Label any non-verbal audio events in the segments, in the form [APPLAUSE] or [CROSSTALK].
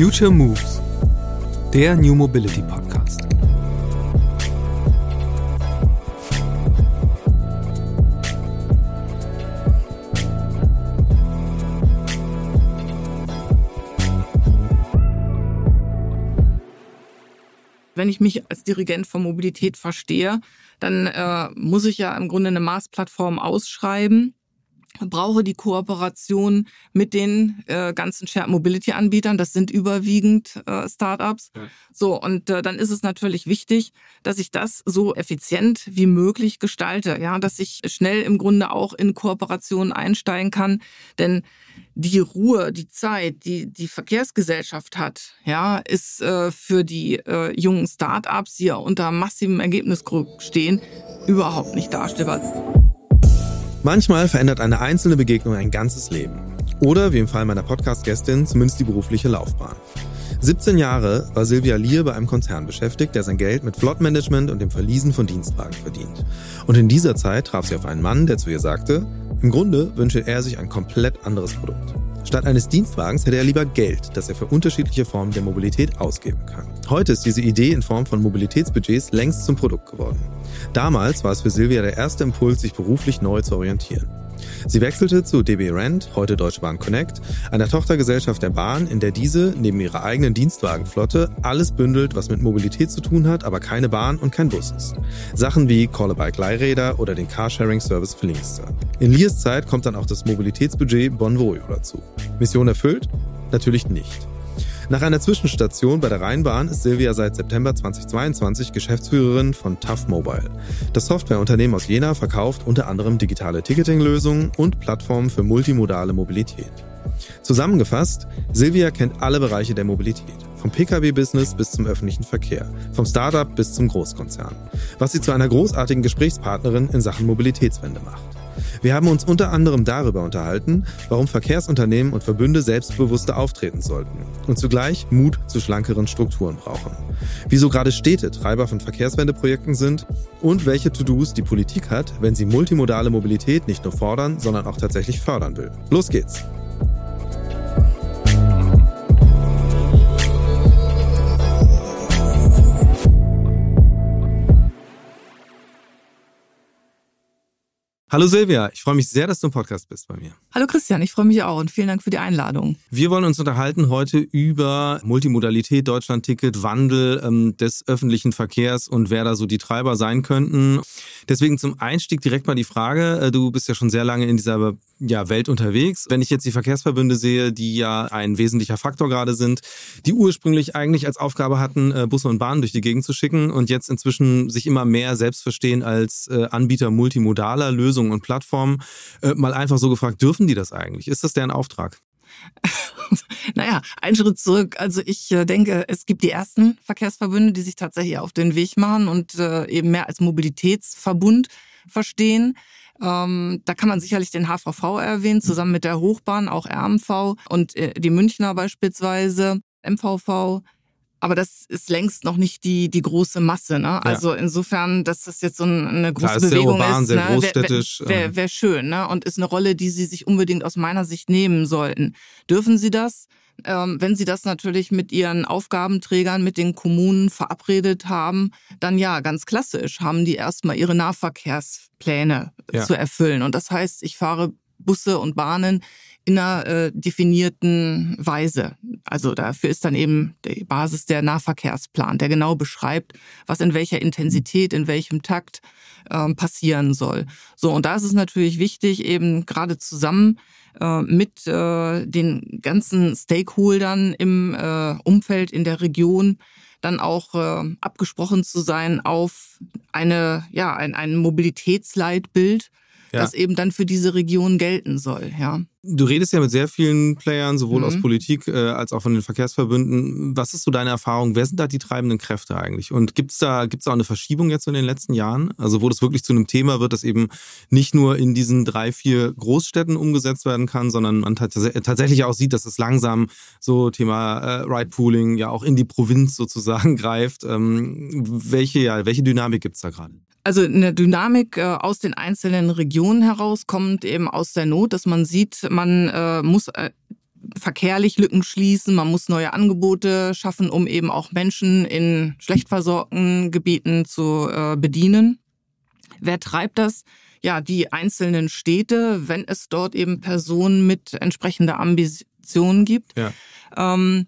Future Moves, der New Mobility Podcast. Wenn ich mich als Dirigent von Mobilität verstehe, dann äh, muss ich ja im Grunde eine Maßplattform ausschreiben brauche die Kooperation mit den äh, ganzen Shared Mobility Anbietern. Das sind überwiegend äh, Startups. Ja. So und äh, dann ist es natürlich wichtig, dass ich das so effizient wie möglich gestalte, ja, dass ich schnell im Grunde auch in Kooperationen einsteigen kann, denn die Ruhe, die Zeit, die die Verkehrsgesellschaft hat, ja, ist äh, für die äh, jungen Startups, die ja unter massivem Ergebnisdruck stehen, überhaupt nicht darstellbar. Manchmal verändert eine einzelne Begegnung ein ganzes Leben. Oder, wie im Fall meiner Podcast-Gästin, zumindest die berufliche Laufbahn. 17 Jahre war Silvia Lier bei einem Konzern beschäftigt, der sein Geld mit Flottmanagement und dem Verliesen von Dienstwagen verdient. Und in dieser Zeit traf sie auf einen Mann, der zu ihr sagte, im Grunde wünsche er sich ein komplett anderes Produkt. Statt eines Dienstwagens hätte er lieber Geld, das er für unterschiedliche Formen der Mobilität ausgeben kann. Heute ist diese Idee in Form von Mobilitätsbudgets längst zum Produkt geworden. Damals war es für Silvia der erste Impuls, sich beruflich neu zu orientieren. Sie wechselte zu DB Rent, heute Deutsche Bahn Connect, einer Tochtergesellschaft der Bahn, in der diese neben ihrer eigenen Dienstwagenflotte alles bündelt, was mit Mobilität zu tun hat, aber keine Bahn und kein Bus ist. Sachen wie Call-a-Bike Leihräder oder den Carsharing-Service für Linkster. In Liers Zeit kommt dann auch das Mobilitätsbudget Bonvoyo dazu. Mission erfüllt? Natürlich nicht. Nach einer Zwischenstation bei der Rheinbahn ist Silvia seit September 2022 Geschäftsführerin von Tough Mobile. Das Softwareunternehmen aus Jena verkauft unter anderem digitale Ticketing-Lösungen und Plattformen für multimodale Mobilität. Zusammengefasst, Silvia kennt alle Bereiche der Mobilität. Vom Pkw-Business bis zum öffentlichen Verkehr, vom Startup bis zum Großkonzern. Was sie zu einer großartigen Gesprächspartnerin in Sachen Mobilitätswende macht. Wir haben uns unter anderem darüber unterhalten, warum Verkehrsunternehmen und Verbünde selbstbewusster auftreten sollten und zugleich Mut zu schlankeren Strukturen brauchen. Wieso gerade Städte Treiber von Verkehrswendeprojekten sind und welche To-Dos die Politik hat, wenn sie multimodale Mobilität nicht nur fordern, sondern auch tatsächlich fördern will. Los geht's! Hallo Silvia, ich freue mich sehr, dass du im Podcast bist bei mir. Hallo Christian, ich freue mich auch und vielen Dank für die Einladung. Wir wollen uns unterhalten heute über Multimodalität, Deutschlandticket, Wandel ähm, des öffentlichen Verkehrs und wer da so die Treiber sein könnten. Deswegen zum Einstieg direkt mal die Frage, äh, du bist ja schon sehr lange in dieser ja, Welt unterwegs. Wenn ich jetzt die Verkehrsverbünde sehe, die ja ein wesentlicher Faktor gerade sind, die ursprünglich eigentlich als Aufgabe hatten, äh, Busse und Bahnen durch die Gegend zu schicken und jetzt inzwischen sich immer mehr selbst verstehen als äh, Anbieter multimodaler Lösungen und Plattformen. Äh, mal einfach so gefragt, dürfen die das eigentlich? Ist das deren Auftrag? [LAUGHS] naja, ein Schritt zurück. Also ich denke, es gibt die ersten Verkehrsverbünde, die sich tatsächlich auf den Weg machen und eben mehr als Mobilitätsverbund verstehen. Ähm, da kann man sicherlich den HVV erwähnen, zusammen mit der Hochbahn, auch RMV und äh, die Münchner beispielsweise, MVV. Aber das ist längst noch nicht die, die große Masse. Ne? Also ja. insofern, dass das jetzt so eine große Klar, Bewegung sehr urban, ist, sehr ne? großstädtisch. wäre wär, ähm. wär schön ne? und ist eine Rolle, die Sie sich unbedingt aus meiner Sicht nehmen sollten. Dürfen Sie das? Ähm, wenn Sie das natürlich mit Ihren Aufgabenträgern, mit den Kommunen verabredet haben, dann ja, ganz klassisch, haben die erstmal ihre Nahverkehrspläne ja. zu erfüllen. Und das heißt, ich fahre Busse und Bahnen in einer äh, definierten Weise. Also dafür ist dann eben die Basis der Nahverkehrsplan, der genau beschreibt, was in welcher Intensität, in welchem Takt äh, passieren soll. So, und da ist es natürlich wichtig, eben gerade zusammen äh, mit äh, den ganzen Stakeholdern im äh, Umfeld, in der Region, dann auch äh, abgesprochen zu sein auf eine, ja, ein, ein Mobilitätsleitbild, ja. das eben dann für diese Region gelten soll. Ja. Du redest ja mit sehr vielen Playern, sowohl mhm. aus Politik äh, als auch von den Verkehrsverbünden. Was ist so deine Erfahrung? Wer sind da die treibenden Kräfte eigentlich? Und gibt es da, gibt's da auch eine Verschiebung jetzt in den letzten Jahren? Also wo das wirklich zu einem Thema wird, das eben nicht nur in diesen drei, vier Großstädten umgesetzt werden kann, sondern man tatsächlich auch sieht, dass es langsam so Thema äh, Ride-Pooling ja auch in die Provinz sozusagen [LAUGHS] greift. Ähm, welche, ja, welche Dynamik gibt's da gerade? Also eine Dynamik äh, aus den einzelnen Regionen heraus kommt eben aus der Not, dass man sieht, man äh, muss äh, verkehrlich Lücken schließen, man muss neue Angebote schaffen, um eben auch Menschen in schlecht versorgten Gebieten zu bedienen. Wer treibt das? Ja, die einzelnen Städte, wenn es dort eben Personen mit entsprechender Ambition gibt. Ja. Ähm,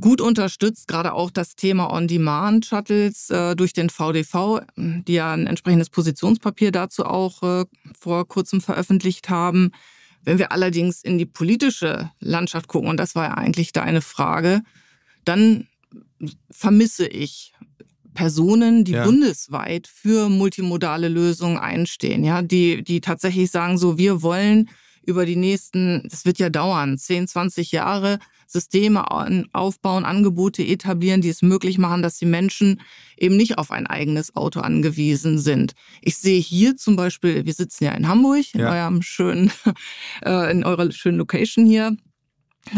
gut unterstützt, gerade auch das Thema On-Demand-Shuttles äh, durch den VDV, die ja ein entsprechendes Positionspapier dazu auch äh, vor kurzem veröffentlicht haben. Wenn wir allerdings in die politische Landschaft gucken, und das war ja eigentlich deine Frage, dann vermisse ich Personen, die ja. bundesweit für multimodale Lösungen einstehen, ja, die, die tatsächlich sagen, so, wir wollen über die nächsten, das wird ja dauern, 10, 20 Jahre, Systeme aufbauen, Angebote etablieren, die es möglich machen, dass die Menschen eben nicht auf ein eigenes Auto angewiesen sind. Ich sehe hier zum Beispiel, wir sitzen ja in Hamburg, in ja. eurem schönen, [LAUGHS] äh, in eurer schönen Location hier.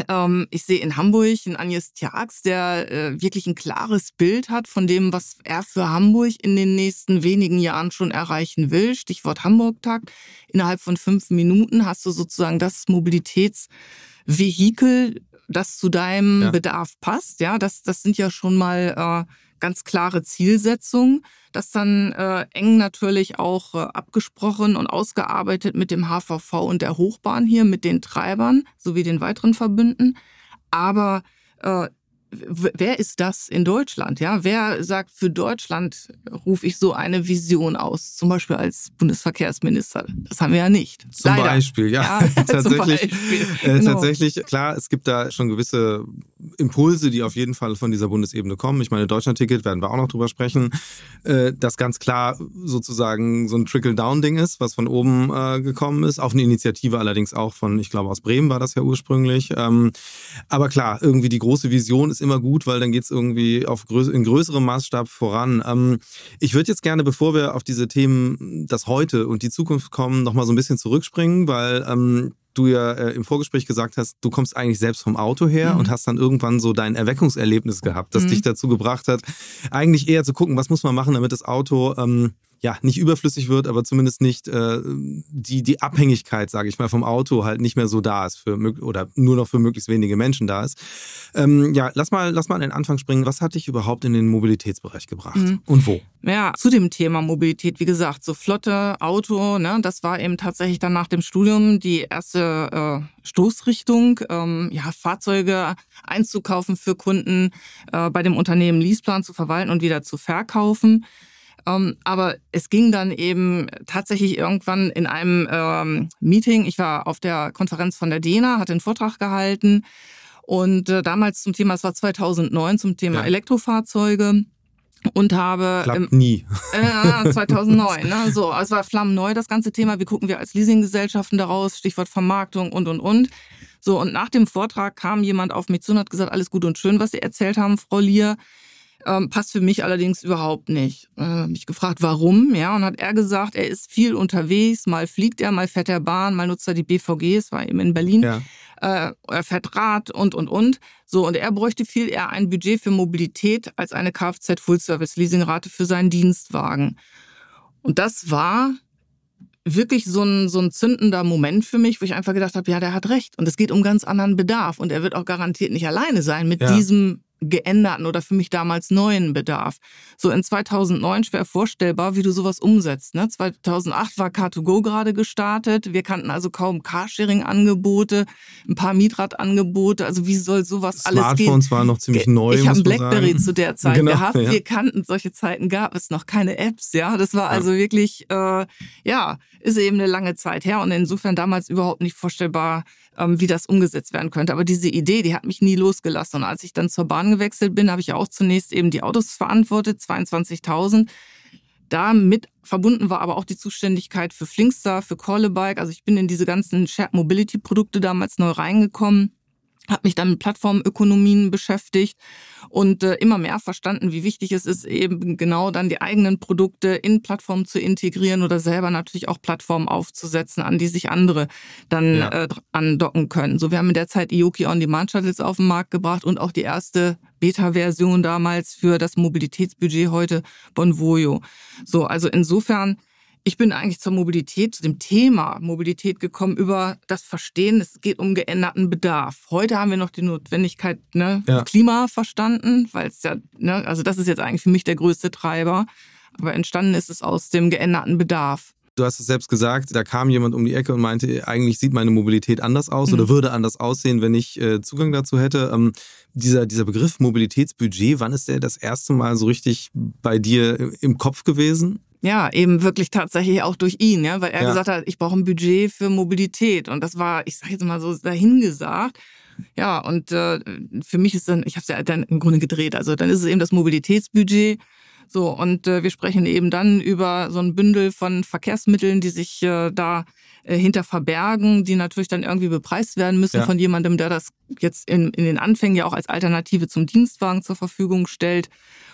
Ähm, ich sehe in Hamburg einen Agnes Tjax, der äh, wirklich ein klares Bild hat von dem, was er für Hamburg in den nächsten wenigen Jahren schon erreichen will. Stichwort Hamburg-Tag. Innerhalb von fünf Minuten hast du sozusagen das Mobilitätsvehikel, das zu deinem ja. Bedarf passt. Ja, das, das sind ja schon mal äh, ganz klare Zielsetzungen. Das dann äh, eng natürlich auch äh, abgesprochen und ausgearbeitet mit dem HVV und der Hochbahn hier, mit den Treibern sowie den weiteren Verbünden. Aber äh, wer ist das in Deutschland? Ja, wer sagt, für Deutschland rufe ich so eine Vision aus? Zum Beispiel als Bundesverkehrsminister. Das haben wir ja nicht. Zum Leider. Beispiel, ja. ja [LAUGHS] [LAUGHS] tatsächlich, Beispiel. Äh, genau. tatsächlich, klar, es gibt da schon gewisse Impulse, die auf jeden Fall von dieser Bundesebene kommen. Ich meine, Deutschlandticket werden wir auch noch drüber sprechen. Äh, das ganz klar sozusagen so ein Trickle-Down-Ding ist, was von oben äh, gekommen ist. Auf eine Initiative allerdings auch von, ich glaube, aus Bremen war das ja ursprünglich. Ähm, aber klar, irgendwie die große Vision ist ist immer gut, weil dann geht es irgendwie auf größ in größerem Maßstab voran. Ähm, ich würde jetzt gerne, bevor wir auf diese Themen das Heute und die Zukunft kommen, nochmal so ein bisschen zurückspringen, weil ähm, du ja äh, im Vorgespräch gesagt hast, du kommst eigentlich selbst vom Auto her mhm. und hast dann irgendwann so dein Erweckungserlebnis gehabt, das mhm. dich dazu gebracht hat, eigentlich eher zu gucken, was muss man machen, damit das Auto ähm, ja, nicht überflüssig wird, aber zumindest nicht äh, die, die Abhängigkeit, sage ich mal, vom Auto halt nicht mehr so da ist für oder nur noch für möglichst wenige Menschen da ist. Ähm, ja, lass mal, lass mal an den Anfang springen. Was hat dich überhaupt in den Mobilitätsbereich gebracht mhm. und wo? Ja, zu dem Thema Mobilität, wie gesagt, so Flotte, Auto, ne, das war eben tatsächlich dann nach dem Studium die erste äh, Stoßrichtung, ähm, ja, Fahrzeuge einzukaufen für Kunden, äh, bei dem Unternehmen Leaseplan zu verwalten und wieder zu verkaufen. Ähm, aber es ging dann eben tatsächlich irgendwann in einem ähm, Meeting. Ich war auf der Konferenz von der DENA, hatte einen Vortrag gehalten und äh, damals zum Thema, es war 2009 zum Thema ja. Elektrofahrzeuge und habe Klappt nie. [LAUGHS] Äh, 2009, ne? So, es war flammenneu das ganze Thema. Wie gucken wir als Leasinggesellschaften daraus? Stichwort Vermarktung und und und. So und nach dem Vortrag kam jemand auf mich zu und hat gesagt, alles gut und schön, was Sie erzählt haben, Frau Lier. Ähm, passt für mich allerdings überhaupt nicht. Äh, mich gefragt, warum, ja, und hat er gesagt, er ist viel unterwegs, mal fliegt er, mal fährt er Bahn, mal nutzt er die BVG, es war eben in Berlin, ja. äh, er fährt Rad und, und, und. So, und er bräuchte viel eher ein Budget für Mobilität als eine Kfz-Full-Service-Leasingrate für seinen Dienstwagen. Und das war wirklich so ein, so ein zündender Moment für mich, wo ich einfach gedacht habe, ja, der hat recht. Und es geht um ganz anderen Bedarf. Und er wird auch garantiert nicht alleine sein mit ja. diesem geänderten oder für mich damals neuen Bedarf. So in 2009 schwer vorstellbar, wie du sowas umsetzt. Ne? 2008 war Car2Go gerade gestartet. Wir kannten also kaum Carsharing-Angebote, ein paar Mietradangebote. Also wie soll sowas alles gehen? Smartphones waren noch ziemlich neu. Ich habe Blackberry zu der Zeit genau, gehabt. Ja. Wir kannten solche Zeiten gab es noch keine Apps. Ja, das war also wirklich, äh, ja, ist eben eine lange Zeit her und insofern damals überhaupt nicht vorstellbar, ähm, wie das umgesetzt werden könnte. Aber diese Idee, die hat mich nie losgelassen. Und als ich dann zur Bahn gewechselt bin, habe ich auch zunächst eben die Autos verantwortet, 22.000. Damit verbunden war aber auch die Zuständigkeit für Flinkstar, für Callabike. Also ich bin in diese ganzen Shared Mobility Produkte damals neu reingekommen habe mich dann mit Plattformökonomien beschäftigt und äh, immer mehr verstanden, wie wichtig es ist, eben genau dann die eigenen Produkte in Plattformen zu integrieren oder selber natürlich auch Plattformen aufzusetzen, an die sich andere dann ja. äh, andocken können. So, wir haben in der Zeit Ioki On-Demand Shuttles auf den Markt gebracht und auch die erste Beta-Version damals für das Mobilitätsbudget heute Bonvoyo. So, also insofern Ich bin eigentlich zur Mobilität, zu dem Thema Mobilität gekommen über das Verstehen, es geht um geänderten Bedarf. Heute haben wir noch die Notwendigkeit ne, ja. Klima verstanden, weil es ja, ne, also das ist jetzt eigentlich für mich der größte Treiber. Aber entstanden ist es aus dem geänderten Bedarf. Du hast es selbst gesagt, da kam jemand um die Ecke und meinte, eigentlich sieht meine Mobilität anders aus mhm. oder würde anders aussehen, wenn ich äh, Zugang dazu hätte. Ähm, dieser, dieser Begriff Mobilitätsbudget, wann ist der das erste Mal so richtig bei dir im Kopf gewesen? Ja, eben wirklich tatsächlich auch durch ihn, ja, weil er ja. gesagt hat, ich brauche ein Budget für Mobilität. Und das war, ich sage jetzt mal so dahingesagt. Ja, und äh, für mich ist dann, ich habe es ja dann im Grunde gedreht, also dann ist es eben das Mobilitätsbudget. So, und äh, wir sprechen eben dann über so ein Bündel von Verkehrsmitteln, die sich äh, da äh, hinter verbergen, die natürlich dann irgendwie bepreist werden müssen ja. von jemandem, der das jetzt in, in den Anfängen ja auch als Alternative zum Dienstwagen zur Verfügung stellt.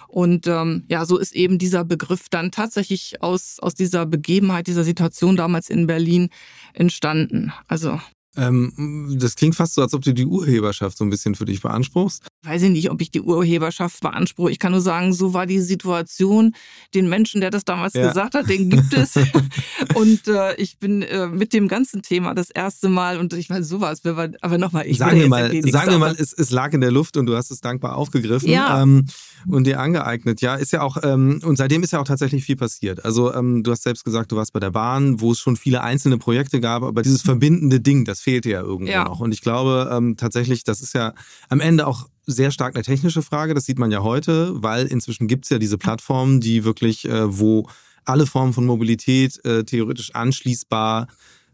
Und ähm, ja, so ist eben dieser Begriff dann tatsächlich aus, aus dieser Begebenheit, dieser Situation damals in Berlin entstanden. Also ähm, das klingt fast so, als ob du die Urheberschaft so ein bisschen für dich beanspruchst. Weiß ich nicht, ob ich die Urheberschaft beanspruche. Ich kann nur sagen, so war die Situation. Den Menschen, der das damals ja. gesagt hat, den gibt es. [LAUGHS] und äh, ich bin äh, mit dem ganzen Thema das erste Mal und ich meine, sowas, aber nochmal, ich sagen wir mal, sagen wir mal, es, es lag in der Luft und du hast es dankbar aufgegriffen ja. ähm, und dir angeeignet. Ja, ist ja auch ähm, und seitdem ist ja auch tatsächlich viel passiert. Also ähm, du hast selbst gesagt, du warst bei der Bahn, wo es schon viele einzelne Projekte gab, aber dieses verbindende Ding, das fehlte ja irgendwo ja. noch. Und ich glaube ähm, tatsächlich, das ist ja am Ende auch sehr stark eine technische Frage. Das sieht man ja heute, weil inzwischen gibt es ja diese Plattformen, die wirklich, äh, wo alle Formen von Mobilität äh, theoretisch anschließbar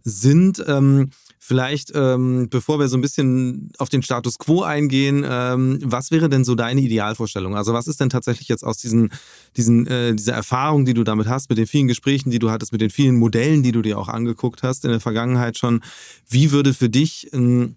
sind. Ähm, vielleicht, ähm, bevor wir so ein bisschen auf den Status quo eingehen, ähm, was wäre denn so deine Idealvorstellung? Also was ist denn tatsächlich jetzt aus diesen, diesen, äh, dieser Erfahrung, die du damit hast, mit den vielen Gesprächen, die du hattest, mit den vielen Modellen, die du dir auch angeguckt hast in der Vergangenheit schon, wie würde für dich ein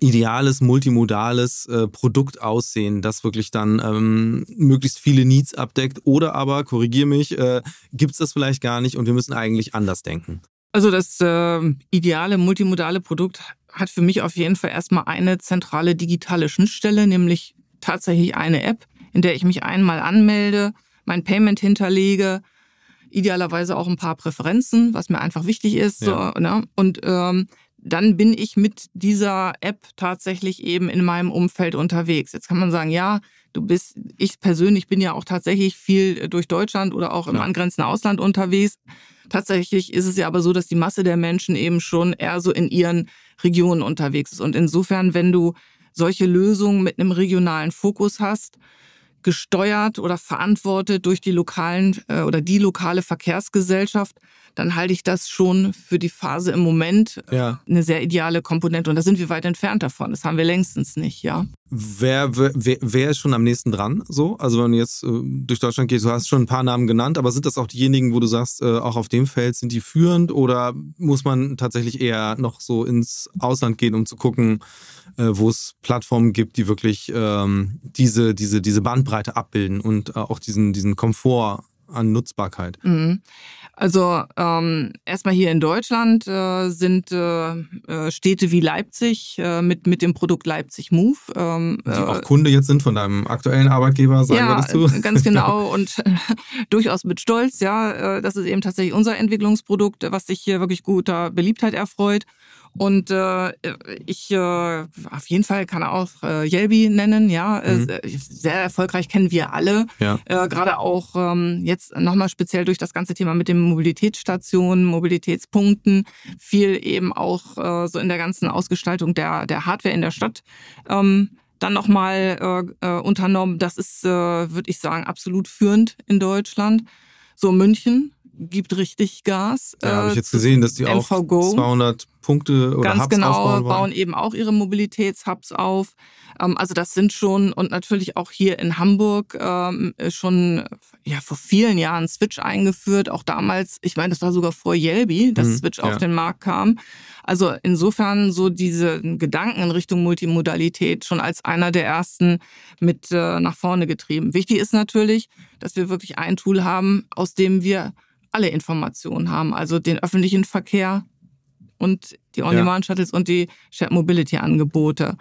ideales, multimodales äh, Produkt aussehen, das wirklich dann ähm, möglichst viele Needs abdeckt? Oder aber, korrigier mich, äh, gibt es das vielleicht gar nicht und wir müssen eigentlich anders denken? Also das äh, ideale multimodale Produkt hat für mich auf jeden Fall erstmal eine zentrale digitale Schnittstelle, nämlich tatsächlich eine App, in der ich mich einmal anmelde, mein Payment hinterlege, idealerweise auch ein paar Präferenzen, was mir einfach wichtig ist. Ja. So, ne? Und ähm, dann bin ich mit dieser App tatsächlich eben in meinem Umfeld unterwegs. Jetzt kann man sagen, ja, du bist, ich persönlich bin ja auch tatsächlich viel durch Deutschland oder auch im ja. angrenzenden Ausland unterwegs. Tatsächlich ist es ja aber so, dass die Masse der Menschen eben schon eher so in ihren Regionen unterwegs ist. Und insofern, wenn du solche Lösungen mit einem regionalen Fokus hast, gesteuert oder verantwortet durch die lokalen äh, oder die lokale Verkehrsgesellschaft, dann halte ich das schon für die Phase im Moment ja. eine sehr ideale Komponente. Und da sind wir weit entfernt davon. Das haben wir längstens nicht, ja. Wer, wer, wer ist schon am nächsten dran? So, also wenn du jetzt äh, durch Deutschland gehst, du hast schon ein paar Namen genannt, aber sind das auch diejenigen, wo du sagst, äh, auch auf dem Feld sind die führend oder muss man tatsächlich eher noch so ins Ausland gehen, um zu gucken, äh, wo es Plattformen gibt, die wirklich ähm, diese, diese, diese Bandbreite abbilden und äh, auch diesen, diesen Komfort an Nutzbarkeit? Mhm. Also ähm, erstmal hier in Deutschland äh, sind äh, äh, Städte wie Leipzig äh, mit, mit dem Produkt Leipzig Move. Ähm, die auch äh, Kunde jetzt sind von deinem aktuellen Arbeitgeber, sagen ja, wir das so? [LAUGHS] ganz genau [LAUGHS] und [LAUGHS] durchaus mit Stolz, ja. Äh, das ist eben tatsächlich unser Entwicklungsprodukt, was sich hier wirklich guter Beliebtheit erfreut. Und äh, ich äh, auf jeden Fall kann auch äh, Yelby nennen, ja. Mhm. Sehr erfolgreich kennen wir alle. Ja. Äh, Gerade auch ähm, jetzt nochmal speziell durch das ganze Thema mit den Mobilitätsstationen, Mobilitätspunkten, viel eben auch äh, so in der ganzen Ausgestaltung der, der Hardware in der Stadt. Ähm, dann nochmal äh, äh, unternommen. Das ist, äh, würde ich sagen, absolut führend in Deutschland. So München gibt richtig Gas. Ja, äh, habe ich jetzt gesehen, dass die auch 200 Punkte oder Ganz Hubs genau, aufbauen bauen eben auch ihre Mobilitätshubs auf. Ähm, also das sind schon und natürlich auch hier in Hamburg ähm, schon ja vor vielen Jahren Switch eingeführt. Auch damals, ich meine, das war sogar vor Yelby, dass mhm, Switch ja. auf den Markt kam. Also insofern so diese Gedanken in Richtung Multimodalität schon als einer der ersten mit äh, nach vorne getrieben. Wichtig ist natürlich, dass wir wirklich ein Tool haben, aus dem wir alle Informationen haben, also den öffentlichen Verkehr und die On-Demand-Shuttles ja. und die Shared Mobility-Angebote.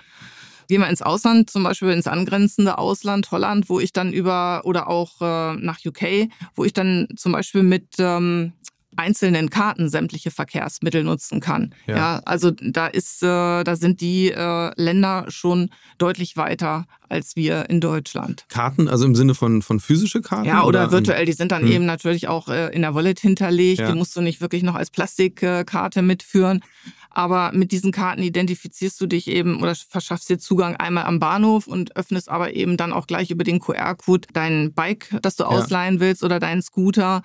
Gehen wir ins Ausland, zum Beispiel ins angrenzende Ausland, Holland, wo ich dann über, oder auch äh, nach UK, wo ich dann zum Beispiel mit ähm, einzelnen Karten sämtliche Verkehrsmittel nutzen kann. Ja, ja also da ist, äh, da sind die äh, Länder schon deutlich weiter als wir in Deutschland. Karten, also im Sinne von, von physische Karten? Ja, oder, oder virtuell. Die sind dann hm. eben natürlich auch äh, in der Wallet hinterlegt. Ja. Die musst du nicht wirklich noch als Plastikkarte mitführen. Aber mit diesen Karten identifizierst du dich eben oder verschaffst dir Zugang einmal am Bahnhof und öffnest aber eben dann auch gleich über den QR-Code dein Bike, das du ausleihen willst oder deinen Scooter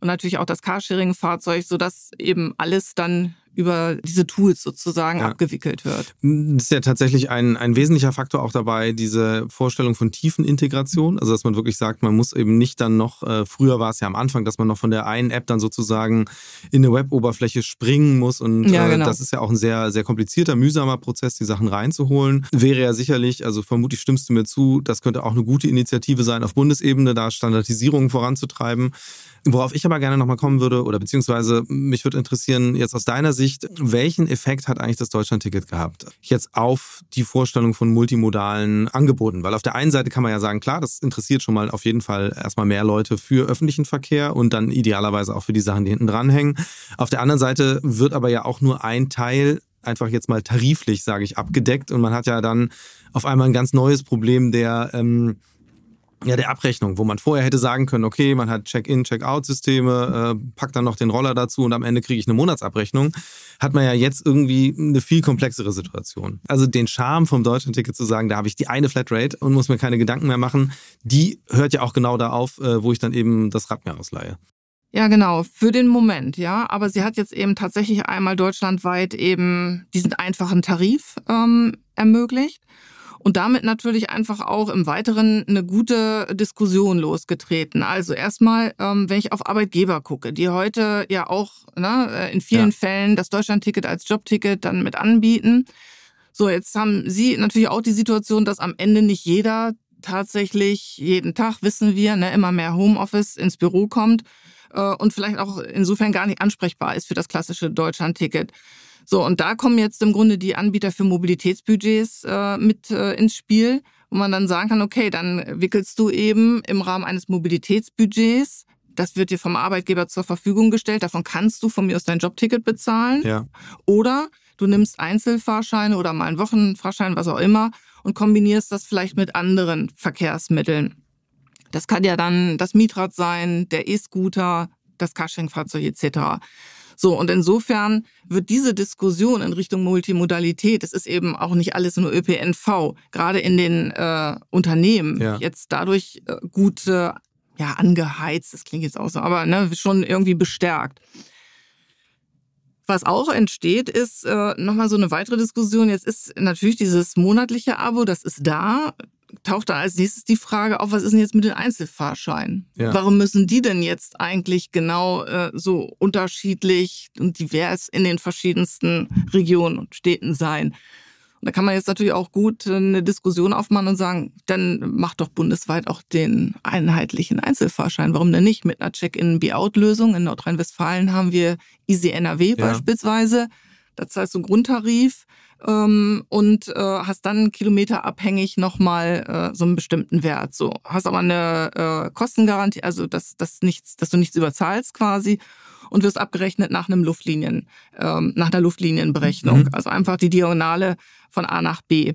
und natürlich auch das Carsharing-Fahrzeug, sodass eben alles dann über diese Tools sozusagen ja. abgewickelt wird. Das ist ja tatsächlich ein, ein wesentlicher Faktor auch dabei, diese Vorstellung von tiefen Integration. Also, dass man wirklich sagt, man muss eben nicht dann noch, äh, früher war es ja am Anfang, dass man noch von der einen App dann sozusagen in eine Web-Oberfläche springen muss. Und ja, äh, genau. äh, das ist ja auch ein sehr, sehr komplizierter, mühsamer Prozess, die Sachen reinzuholen. Wäre ja sicherlich, also vermutlich stimmst du mir zu, das könnte auch eine gute Initiative sein, auf Bundesebene da Standardisierungen voranzutreiben. Worauf ich aber gerne nochmal kommen würde, oder beziehungsweise mich würde interessieren, jetzt aus deiner Sicht, welchen Effekt hat eigentlich das Deutschlandticket gehabt? Jetzt auf die Vorstellung von multimodalen Angeboten. Weil auf der einen Seite kann man ja sagen, klar, das interessiert schon mal auf jeden Fall erstmal mehr Leute für öffentlichen Verkehr und dann idealerweise auch für die Sachen, die hinten dranhängen. Auf der anderen Seite wird aber ja auch nur ein Teil einfach jetzt mal tariflich, sage ich, abgedeckt. Und man hat ja dann auf einmal ein ganz neues Problem der ähm, ja, der Abrechnung, wo man vorher hätte sagen können, okay, man hat Check-in, Check-out-Systeme, äh, packt dann noch den Roller dazu und am Ende kriege ich eine Monatsabrechnung, hat man ja jetzt irgendwie eine viel komplexere Situation. Also den Charme vom Deutschlandticket zu sagen, da habe ich die eine Flatrate und muss mir keine Gedanken mehr machen, die hört ja auch genau da auf, äh, wo ich dann eben das Rad mir ausleihe. Ja, genau, für den Moment, ja. Aber sie hat jetzt eben tatsächlich einmal deutschlandweit eben diesen einfachen Tarif ähm, ermöglicht und damit natürlich einfach auch im Weiteren eine gute Diskussion losgetreten. Also erstmal, ähm, wenn ich auf Arbeitgeber gucke, die heute ja auch ne, äh, in vielen ja. Fällen das Deutschlandticket als Jobticket dann mit anbieten. So, jetzt haben Sie natürlich auch die Situation, dass am Ende nicht jeder tatsächlich jeden Tag, wissen wir, ne, immer mehr Homeoffice ins Büro kommt äh, und vielleicht auch insofern gar nicht ansprechbar ist für das klassische Deutschlandticket. So, und da kommen jetzt im Grunde die Anbieter für Mobilitätsbudgets äh, mit äh, ins Spiel, wo man dann sagen kann, okay, dann wickelst du eben im Rahmen eines Mobilitätsbudgets das wird dir vom Arbeitgeber zur Verfügung gestellt. Davon kannst du von mir aus dein Jobticket bezahlen. Ja. Oder du nimmst Einzelfahrscheine oder mal einen Wochenfahrschein, was auch immer, und kombinierst das vielleicht mit anderen Verkehrsmitteln. Das kann ja dann das Mietrad sein, der E-Scooter, das Carsharing-Fahrzeug etc. So, und insofern wird diese Diskussion in Richtung Multimodalität, es ist eben auch nicht alles nur ÖPNV, gerade in den äh, Unternehmen ja. jetzt dadurch äh, gut äh, ja, angeheizt, das klingt jetzt auch so, aber ne, schon irgendwie bestärkt. Was auch entsteht, ist äh, nochmal so eine weitere Diskussion. Jetzt ist natürlich dieses monatliche Abo, das ist da taucht da als nächstes die Frage auf, was ist denn jetzt mit den Einzelfahrscheinen? Ja. Warum müssen die denn jetzt eigentlich genau äh, so unterschiedlich und divers in den verschiedensten Regionen und Städten sein? Und da kann man jetzt natürlich auch gut äh, eine Diskussion aufmachen und sagen, dann macht doch bundesweit auch den einheitlichen Einzelfahrschein. Warum denn nicht? Mit einer Check-in-Be-out-Lösung. In Nordrhein-Westfalen haben wir Easy NRW ja. beispielsweise. Da zahlst du einen Grundtarif ähm, und äh, hast dann kilometerabhängig nochmal äh, so einen bestimmten Wert. So hast aber eine äh, Kostengarantie, also dass, dass, nichts, dass du nichts überzahlst quasi und wirst abgerechnet nach einem Luftlinien, ähm, nach einer Luftlinienberechnung. Mhm. Also einfach die Diagonale von A nach B.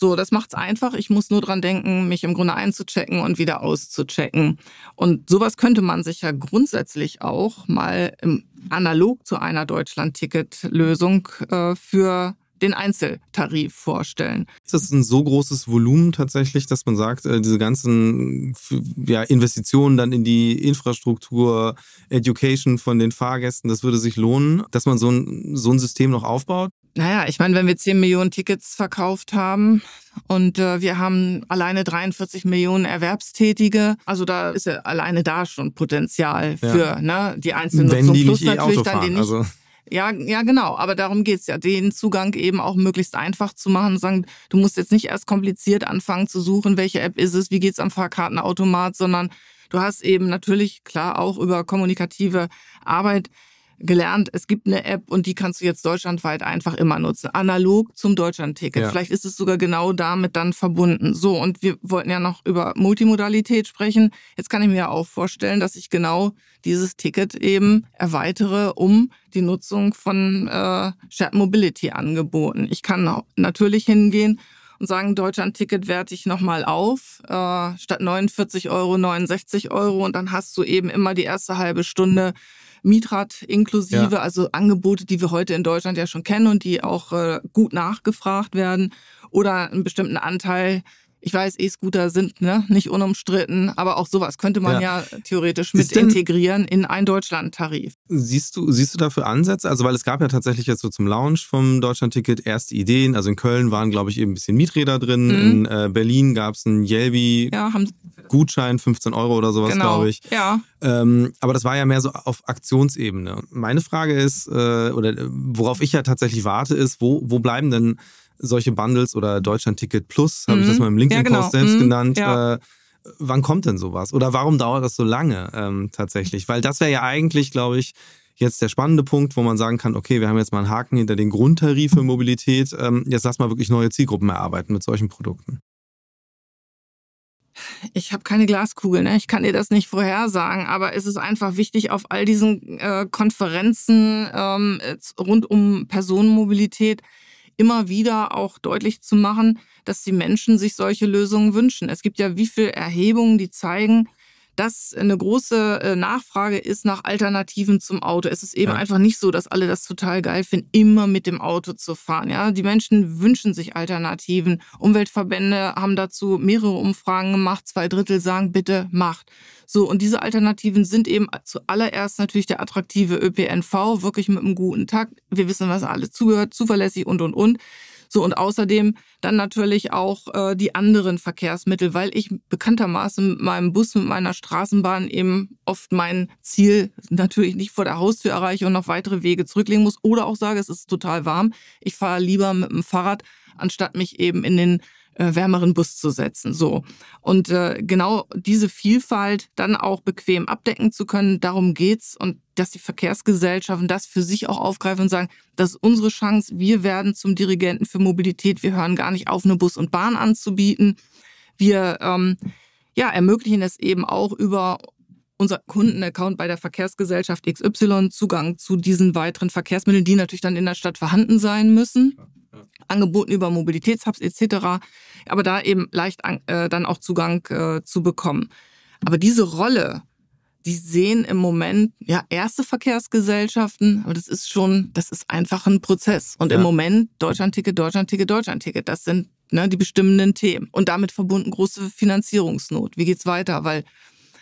So, das macht's einfach. Ich muss nur dran denken, mich im Grunde einzuchecken und wieder auszuchecken. Und sowas könnte man sich ja grundsätzlich auch mal im, analog zu einer Deutschland-Ticket-Lösung äh, für den Einzeltarif vorstellen. Ist das ein so großes Volumen tatsächlich, dass man sagt, äh, diese ganzen ja, Investitionen dann in die Infrastruktur, Education von den Fahrgästen, das würde sich lohnen, dass man so ein, so ein System noch aufbaut? Naja, ich meine, wenn wir 10 Millionen Tickets verkauft haben und äh, wir haben alleine 43 Millionen Erwerbstätige, also da ist ja alleine da schon Potenzial für ja. ne, die einzelnen Nutzung. Plus eh natürlich dann die nicht. Also ja, ja, genau. Aber darum geht's ja, den Zugang eben auch möglichst einfach zu machen sagen, du musst jetzt nicht erst kompliziert anfangen zu suchen, welche App ist es, wie geht's am Fahrkartenautomat, sondern du hast eben natürlich klar auch über kommunikative Arbeit gelernt, es gibt eine App und die kannst du jetzt deutschlandweit einfach immer nutzen. Analog zum Deutschlandticket. Ja. Vielleicht ist es sogar genau damit dann verbunden. So, und wir wollten ja noch über Multimodalität sprechen. Jetzt kann ich mir auch vorstellen, dass ich genau dieses Ticket eben erweitere um die Nutzung von äh, Shared Mobility Angeboten. Ich kann natürlich hingehen und sagen, Deutschland-Ticket werte ich nochmal auf, äh, statt 49 Euro 69 Euro und dann hast du eben immer die erste halbe Stunde Mietrad inklusive, ja. also Angebote, die wir heute in Deutschland ja schon kennen und die auch äh, gut nachgefragt werden oder einen bestimmten Anteil ich weiß, E-Scooter sind ne, nicht unumstritten, aber auch sowas könnte man ja, ja theoretisch mit integrieren in einen Deutschland-Tarif. Siehst du, siehst du dafür Ansätze? Also, weil es gab ja tatsächlich jetzt so zum Launch vom Deutschland-Ticket erste Ideen. Also in Köln waren, glaube ich, eben ein bisschen Mieträder drin. Mhm. In äh, Berlin gab es einen Yelby. Ja, Gutschein, 15 Euro oder sowas, genau. glaube ich. Ja. Ähm, aber das war ja mehr so auf Aktionsebene. Meine Frage ist, äh, oder worauf ich ja tatsächlich warte, ist, wo, wo bleiben denn solche Bundles oder Deutschland-Ticket Plus, habe mhm. ich das mhm. mal im LinkedIn-Post ja, genau. selbst mhm. genannt. Ja. Äh, wann kommt denn sowas? Oder warum dauert das so lange ähm, tatsächlich? Weil das wäre ja eigentlich, glaube ich, jetzt der spannende Punkt, wo man sagen kann, okay, wir haben jetzt mal einen Haken hinter den Grundtarif für Mobilität. Ähm, jetzt lass mal wirklich neue Zielgruppen erarbeiten mit solchen Produkten. Ich habe keine Glaskugel, ne? ich kann dir das nicht vorhersagen, aber es ist einfach wichtig, auf all diesen äh, Konferenzen ähm, rund um Personenmobilität immer wieder auch deutlich zu machen, dass die Menschen sich solche Lösungen wünschen. Es gibt ja wie viele Erhebungen, die zeigen, dass eine große äh, Nachfrage ist nach Alternativen zum Auto. Es ist eben ja. einfach nicht so, dass alle das total geil finden, immer mit dem Auto zu fahren. Ja, die Menschen wünschen sich Alternativen. Umweltverbände haben dazu mehrere Umfragen gemacht. Zwei Drittel sagen, bitte macht. So, und diese Alternativen sind eben zuallererst natürlich der attraktive ÖPNV, wirklich mit einem guten Takt. Wir wissen, was alles zugehört, zuverlässig und, und, und. So und außerdem dann natürlich auch äh, die anderen Verkehrsmittel, weil ich bekanntermaßen mit meinem Bus, mit meiner Straßenbahn eben oft mein Ziel natürlich nicht vor der Haustür erreiche und noch weitere Wege zurücklegen muss oder auch sage, es ist total warm. Ich fahre lieber mit dem Fahrrad, anstatt mich eben in den äh, wärmeren Bus zu setzen. So. Und äh, genau diese Vielfalt dann auch bequem abdecken zu können, darum geht's und dass die Verkehrsgesellschaften das für sich auch aufgreifen und sagen, das ist unsere Chance, wir werden zum Dirigenten für Mobilität, wir hören gar nicht auf, eine Bus und Bahn anzubieten. Wir ähm, ja, ermöglichen es eben auch über unser Kundenaccount bei der Verkehrsgesellschaft XY Zugang zu diesen weiteren Verkehrsmitteln, die natürlich dann in der Stadt vorhanden sein müssen angeboten über Mobilitätshubs etc., aber da eben leicht äh, dann auch Zugang äh, zu bekommen. Aber diese Rolle, die sehen im Moment ja erste Verkehrsgesellschaften, aber das ist schon, das ist einfach ein Prozess. Und ja. im Moment Deutschlandticket, Deutschlandticket, Deutschlandticket, das sind ne, die bestimmenden Themen und damit verbunden große Finanzierungsnot. Wie geht's weiter? Weil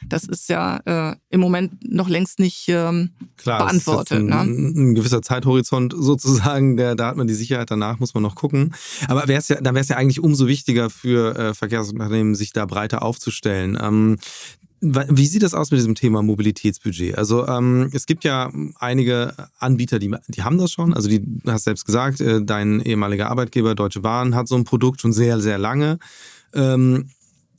das ist ja äh, im Moment noch längst nicht ähm, Klar, beantwortet. Ein, ne? ein, gewisser Zeithorizont sozusagen, der, da hat man die Sicherheit, danach muss man noch gucken. Aber wär's ja, da wäre es ja eigentlich umso wichtiger für äh, Verkehrsunternehmen, sich da breiter aufzustellen. Ähm, wie sieht das aus mit diesem Thema Mobilitätsbudget? Also ähm, es gibt ja einige Anbieter, die, die haben das schon. Also die, du hast selbst gesagt, äh, dein ehemaliger Arbeitgeber Deutsche Bahn hat so ein Produkt schon sehr, sehr lange. Ähm,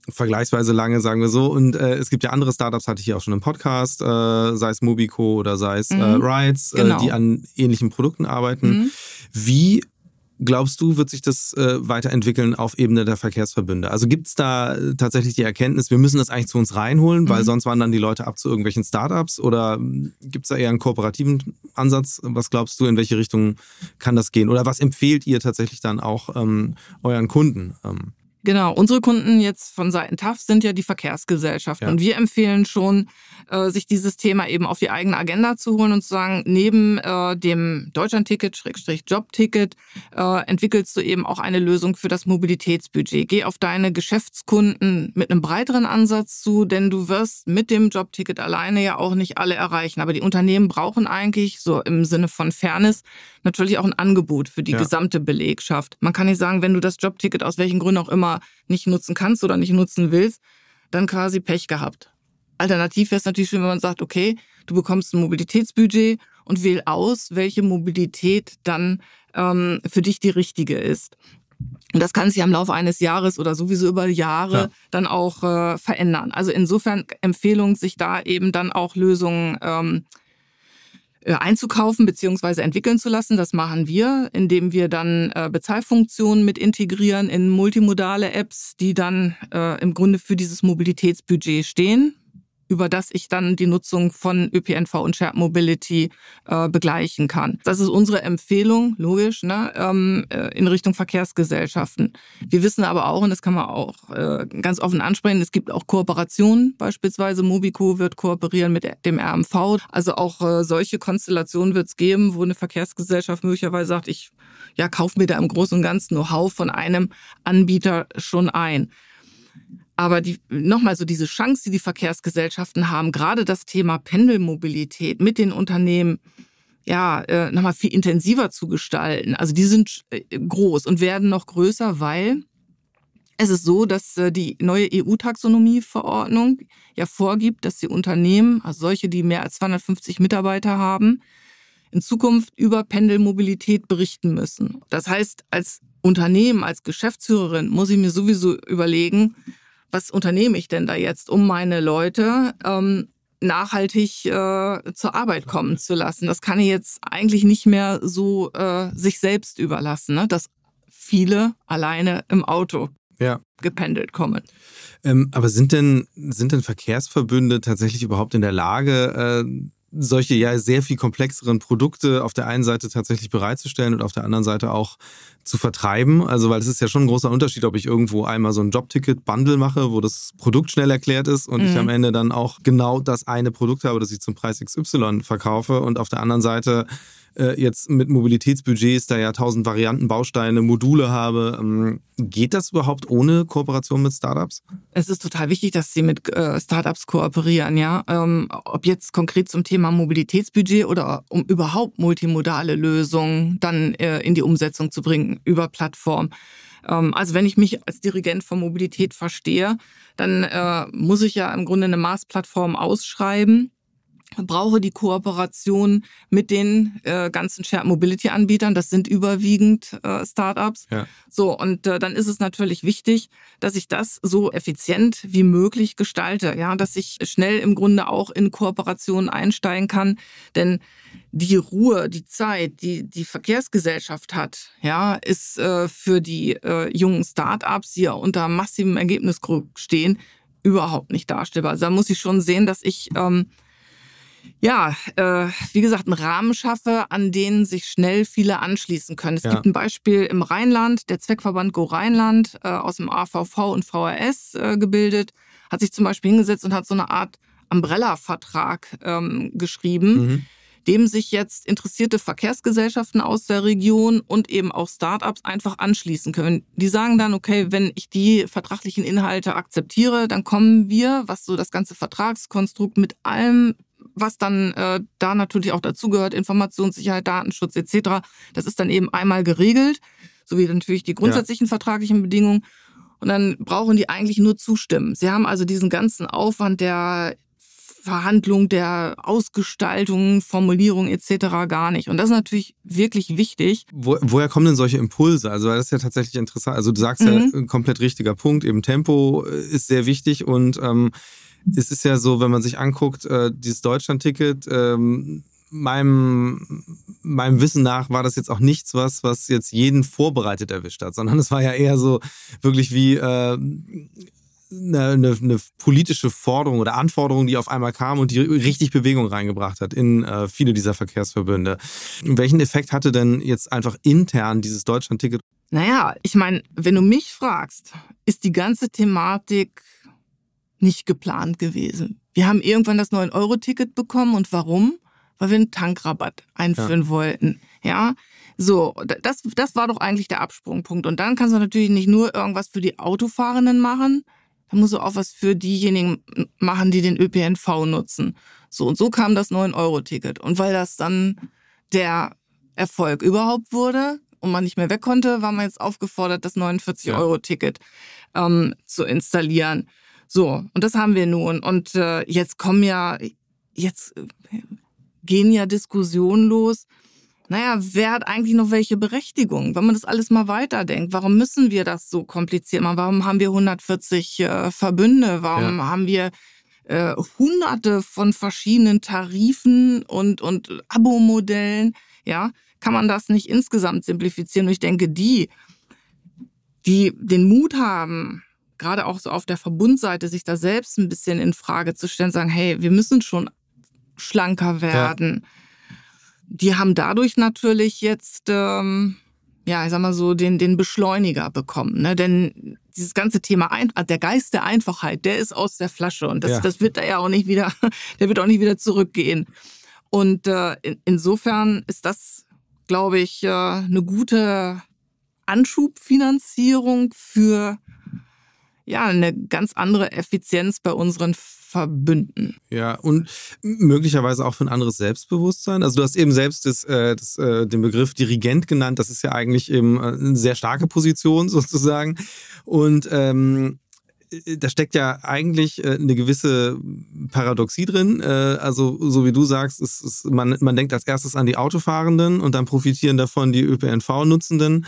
vergleichsweise lange, sagen wir so. Und äh, es gibt ja andere Startups, hatte ich hier auch schon im Podcast, äh, sei es Mobico oder sei es äh, mhm. äh, Rides, genau. äh, die an ähnlichen Produkten arbeiten. Mhm. Wie glaubst du, wird sich das äh, weiterentwickeln auf Ebene der Verkehrsverbünde? Also gibt es da äh, tatsächlich die Erkenntnis, wir müssen das eigentlich zu uns reinholen, mhm. weil sonst wandern die Leute ab zu irgendwelchen Startups? Oder hm, gibt es da eher einen kooperativen Ansatz? Was glaubst du, in welche Richtung kann das gehen? Oder was empfehlt ihr tatsächlich dann auch ähm, euren Kunden? Ähm? Genau, unsere Kunden jetzt von Seiten TAF sind ja die Verkehrsgesellschaften. Ja. Und wir empfehlen schon, äh, sich dieses Thema eben auf die eigene Agenda zu holen und zu sagen, neben äh, dem Deutschlandticket, Schrägstrich Jobticket, äh, entwickelst du eben auch eine Lösung für das Mobilitätsbudget. Geh auf deine Geschäftskunden mit einem breiteren Ansatz zu, denn du wirst mit dem Jobticket alleine ja auch nicht alle erreichen. Aber die Unternehmen brauchen eigentlich, so im Sinne von Fairness, natürlich auch ein Angebot für die ja. gesamte Belegschaft. Man kann nicht sagen, wenn du das Jobticket aus welchen Gründen auch immer nicht nutzen kannst oder nicht nutzen willst, dann quasi Pech gehabt. Alternativ wäre es natürlich schön, wenn man sagt, okay, du bekommst ein Mobilitätsbudget und wähl aus, welche Mobilität dann ähm, für dich die richtige ist. Und das kann sich im Laufe eines Jahres oder sowieso über Jahre ja. dann auch äh, verändern. Also insofern Empfehlung, sich da eben dann auch Lösungen ähm, äh, einzukaufen beziehungsweise entwickeln zu lassen. Das machen wir, indem wir dann äh, Bezahlfunktionen mit integrieren in multimodale Apps, die dann äh, im Grunde für dieses Mobilitätsbudget stehen über das ich dann die Nutzung von ÖPNV und Shared Mobility äh, begleichen kann. Das ist unsere Empfehlung, logisch, ne, ähm, äh, in Richtung Verkehrsgesellschaften. Wir wissen aber auch, und das kann man auch äh, ganz offen ansprechen, es gibt auch Kooperationen, beispielsweise Mobico wird kooperieren mit dem RMV. Also auch äh, solche Konstellationen wird es geben, wo eine Verkehrsgesellschaft möglicherweise sagt, ich ja, kauf mir da im Großen und Ganzen Know-how von einem Anbieter schon ein. Aber die, nochmal so diese Chance, die die Verkehrsgesellschaften haben, gerade das Thema Pendelmobilität mit den Unternehmen, ja, äh, nochmal viel intensiver zu gestalten. Also die sind äh, groß und werden noch größer, weil es ist so, dass äh, die neue EU-Taxonomie-Verordnung ja vorgibt, dass die Unternehmen, also solche, die mehr als 250 Mitarbeiter haben, in Zukunft über Pendelmobilität berichten müssen. Das heißt, als Unternehmen, als Geschäftsführerin muss ich mir sowieso überlegen, was unternehme ich denn da jetzt, um meine Leute ähm, nachhaltig äh, zur Arbeit kommen zu lassen. Das kann ich jetzt eigentlich nicht mehr so äh, sich selbst überlassen, ne? dass viele alleine im Auto ja. gependelt kommen. Ähm, aber sind denn, sind denn Verkehrsverbünde tatsächlich überhaupt in der Lage, äh, solche ja sehr viel komplexeren Produkte auf der einen Seite tatsächlich bereitzustellen und auf der anderen Seite auch zu vertreiben. Also, weil es ist ja schon ein großer Unterschied, ob ich irgendwo einmal so ein Jobticket-Bundle mache, wo das Produkt schnell erklärt ist und mhm. ich am Ende dann auch genau das eine Produkt habe, das ich zum Preis XY verkaufe und auf der anderen Seite äh, jetzt mit Mobilitätsbudgets da ja tausend Varianten, Bausteine, Module habe. Ähm, geht das überhaupt ohne Kooperation mit Startups? Es ist total wichtig, dass sie mit äh, Startups kooperieren, ja. Ähm, ob jetzt konkret zum Thema Mobilitätsbudget oder um überhaupt multimodale Lösungen dann äh, in die Umsetzung zu bringen über Plattform. Ähm, also wenn ich mich als Dirigent von Mobilität verstehe, dann äh, muss ich ja im Grunde eine Maßplattform ausschreiben brauche die Kooperation mit den äh, ganzen Shared Mobility Anbietern. Das sind überwiegend äh, Startups. Ja. So und äh, dann ist es natürlich wichtig, dass ich das so effizient wie möglich gestalte. Ja, dass ich schnell im Grunde auch in Kooperationen einsteigen kann, denn die Ruhe, die Zeit, die die Verkehrsgesellschaft hat, ja, ist äh, für die äh, jungen Startups, die ja unter massivem Ergebnisdruck stehen, überhaupt nicht darstellbar. Also da muss ich schon sehen, dass ich ähm, ja, äh, wie gesagt, einen Rahmen schaffe, an denen sich schnell viele anschließen können. Es ja. gibt ein Beispiel im Rheinland, der Zweckverband Go Rheinland äh, aus dem AVV und VRS äh, gebildet, hat sich zum Beispiel hingesetzt und hat so eine Art Umbrella-Vertrag ähm, geschrieben, mhm. Dem sich jetzt interessierte Verkehrsgesellschaften aus der Region und eben auch Startups einfach anschließen können. Die sagen dann, okay, wenn ich die vertraglichen Inhalte akzeptiere, dann kommen wir, was so das ganze Vertragskonstrukt mit allem was dann äh, da natürlich auch dazugehört, Informationssicherheit, Datenschutz etc. Das ist dann eben einmal geregelt, sowie natürlich die grundsätzlichen ja. vertraglichen Bedingungen. Und dann brauchen die eigentlich nur zustimmen. Sie haben also diesen ganzen Aufwand der Verhandlung, der Ausgestaltung, Formulierung etc. gar nicht. Und das ist natürlich wirklich wichtig. Wo, woher kommen denn solche Impulse? Also das ist ja tatsächlich interessant. Also du sagst mhm. ja ein komplett richtiger Punkt. Eben Tempo ist sehr wichtig und ähm, es ist ja so, wenn man sich anguckt, äh, dieses Deutschland-Ticket, ähm, meinem, meinem Wissen nach war das jetzt auch nichts, was, was jetzt jeden vorbereitet erwischt hat, sondern es war ja eher so wirklich wie äh, eine, eine, eine politische Forderung oder Anforderung, die auf einmal kam und die richtig Bewegung reingebracht hat in äh, viele dieser Verkehrsverbünde. Welchen Effekt hatte denn jetzt einfach intern dieses Deutschland-Ticket? Naja, ich meine, wenn du mich fragst, ist die ganze Thematik nicht geplant gewesen. Wir haben irgendwann das 9-Euro-Ticket bekommen und warum? Weil wir einen Tankrabatt einführen ja. wollten. Ja, so, das, das war doch eigentlich der Absprungpunkt. Und dann kannst du natürlich nicht nur irgendwas für die Autofahrenden machen, dann musst du auch was für diejenigen machen, die den ÖPNV nutzen. So, und so kam das 9-Euro-Ticket. Und weil das dann der Erfolg überhaupt wurde und man nicht mehr weg konnte, war man jetzt aufgefordert, das 49-Euro-Ticket ähm, zu installieren. So, und das haben wir nun. Und äh, jetzt kommen ja, jetzt äh, gehen ja Diskussionen los. Naja, wer hat eigentlich noch welche Berechtigung? Wenn man das alles mal weiterdenkt, warum müssen wir das so kompliziert machen? Warum haben wir 140 äh, Verbünde? Warum ja. haben wir äh, hunderte von verschiedenen Tarifen und, und Abo-Modellen, ja, kann man das nicht insgesamt simplifizieren. Und ich denke, die, die den Mut haben, gerade auch so auf der Verbundseite, sich da selbst ein bisschen in Frage zu stellen, sagen, hey, wir müssen schon schlanker werden. Ja. Die haben dadurch natürlich jetzt, ähm, ja, ich sag mal so, den, den Beschleuniger bekommen. Ne? Denn dieses ganze Thema, ein, der Geist der Einfachheit, der ist aus der Flasche und das, ja. das wird da ja auch nicht wieder, [LAUGHS] der wird auch nicht wieder zurückgehen. Und äh, in, insofern ist das, glaube ich, äh, eine gute Anschubfinanzierung für ja eine ganz andere Effizienz bei unseren Verbünden. Ja, und möglicherweise auch für ein anderes Selbstbewusstsein. Also du hast eben selbst das, äh, das, äh, den Begriff Dirigent genannt. Das ist ja eigentlich eben äh, eine sehr starke Position [LAUGHS] sozusagen. Und ähm, äh, da steckt ja eigentlich eine gewisse Paradoxie drin. Also, so wie du sagst, ist, ist, man, man denkt als erstes an die Autofahrenden und dann profitieren davon die ÖPNV-Nutzenden.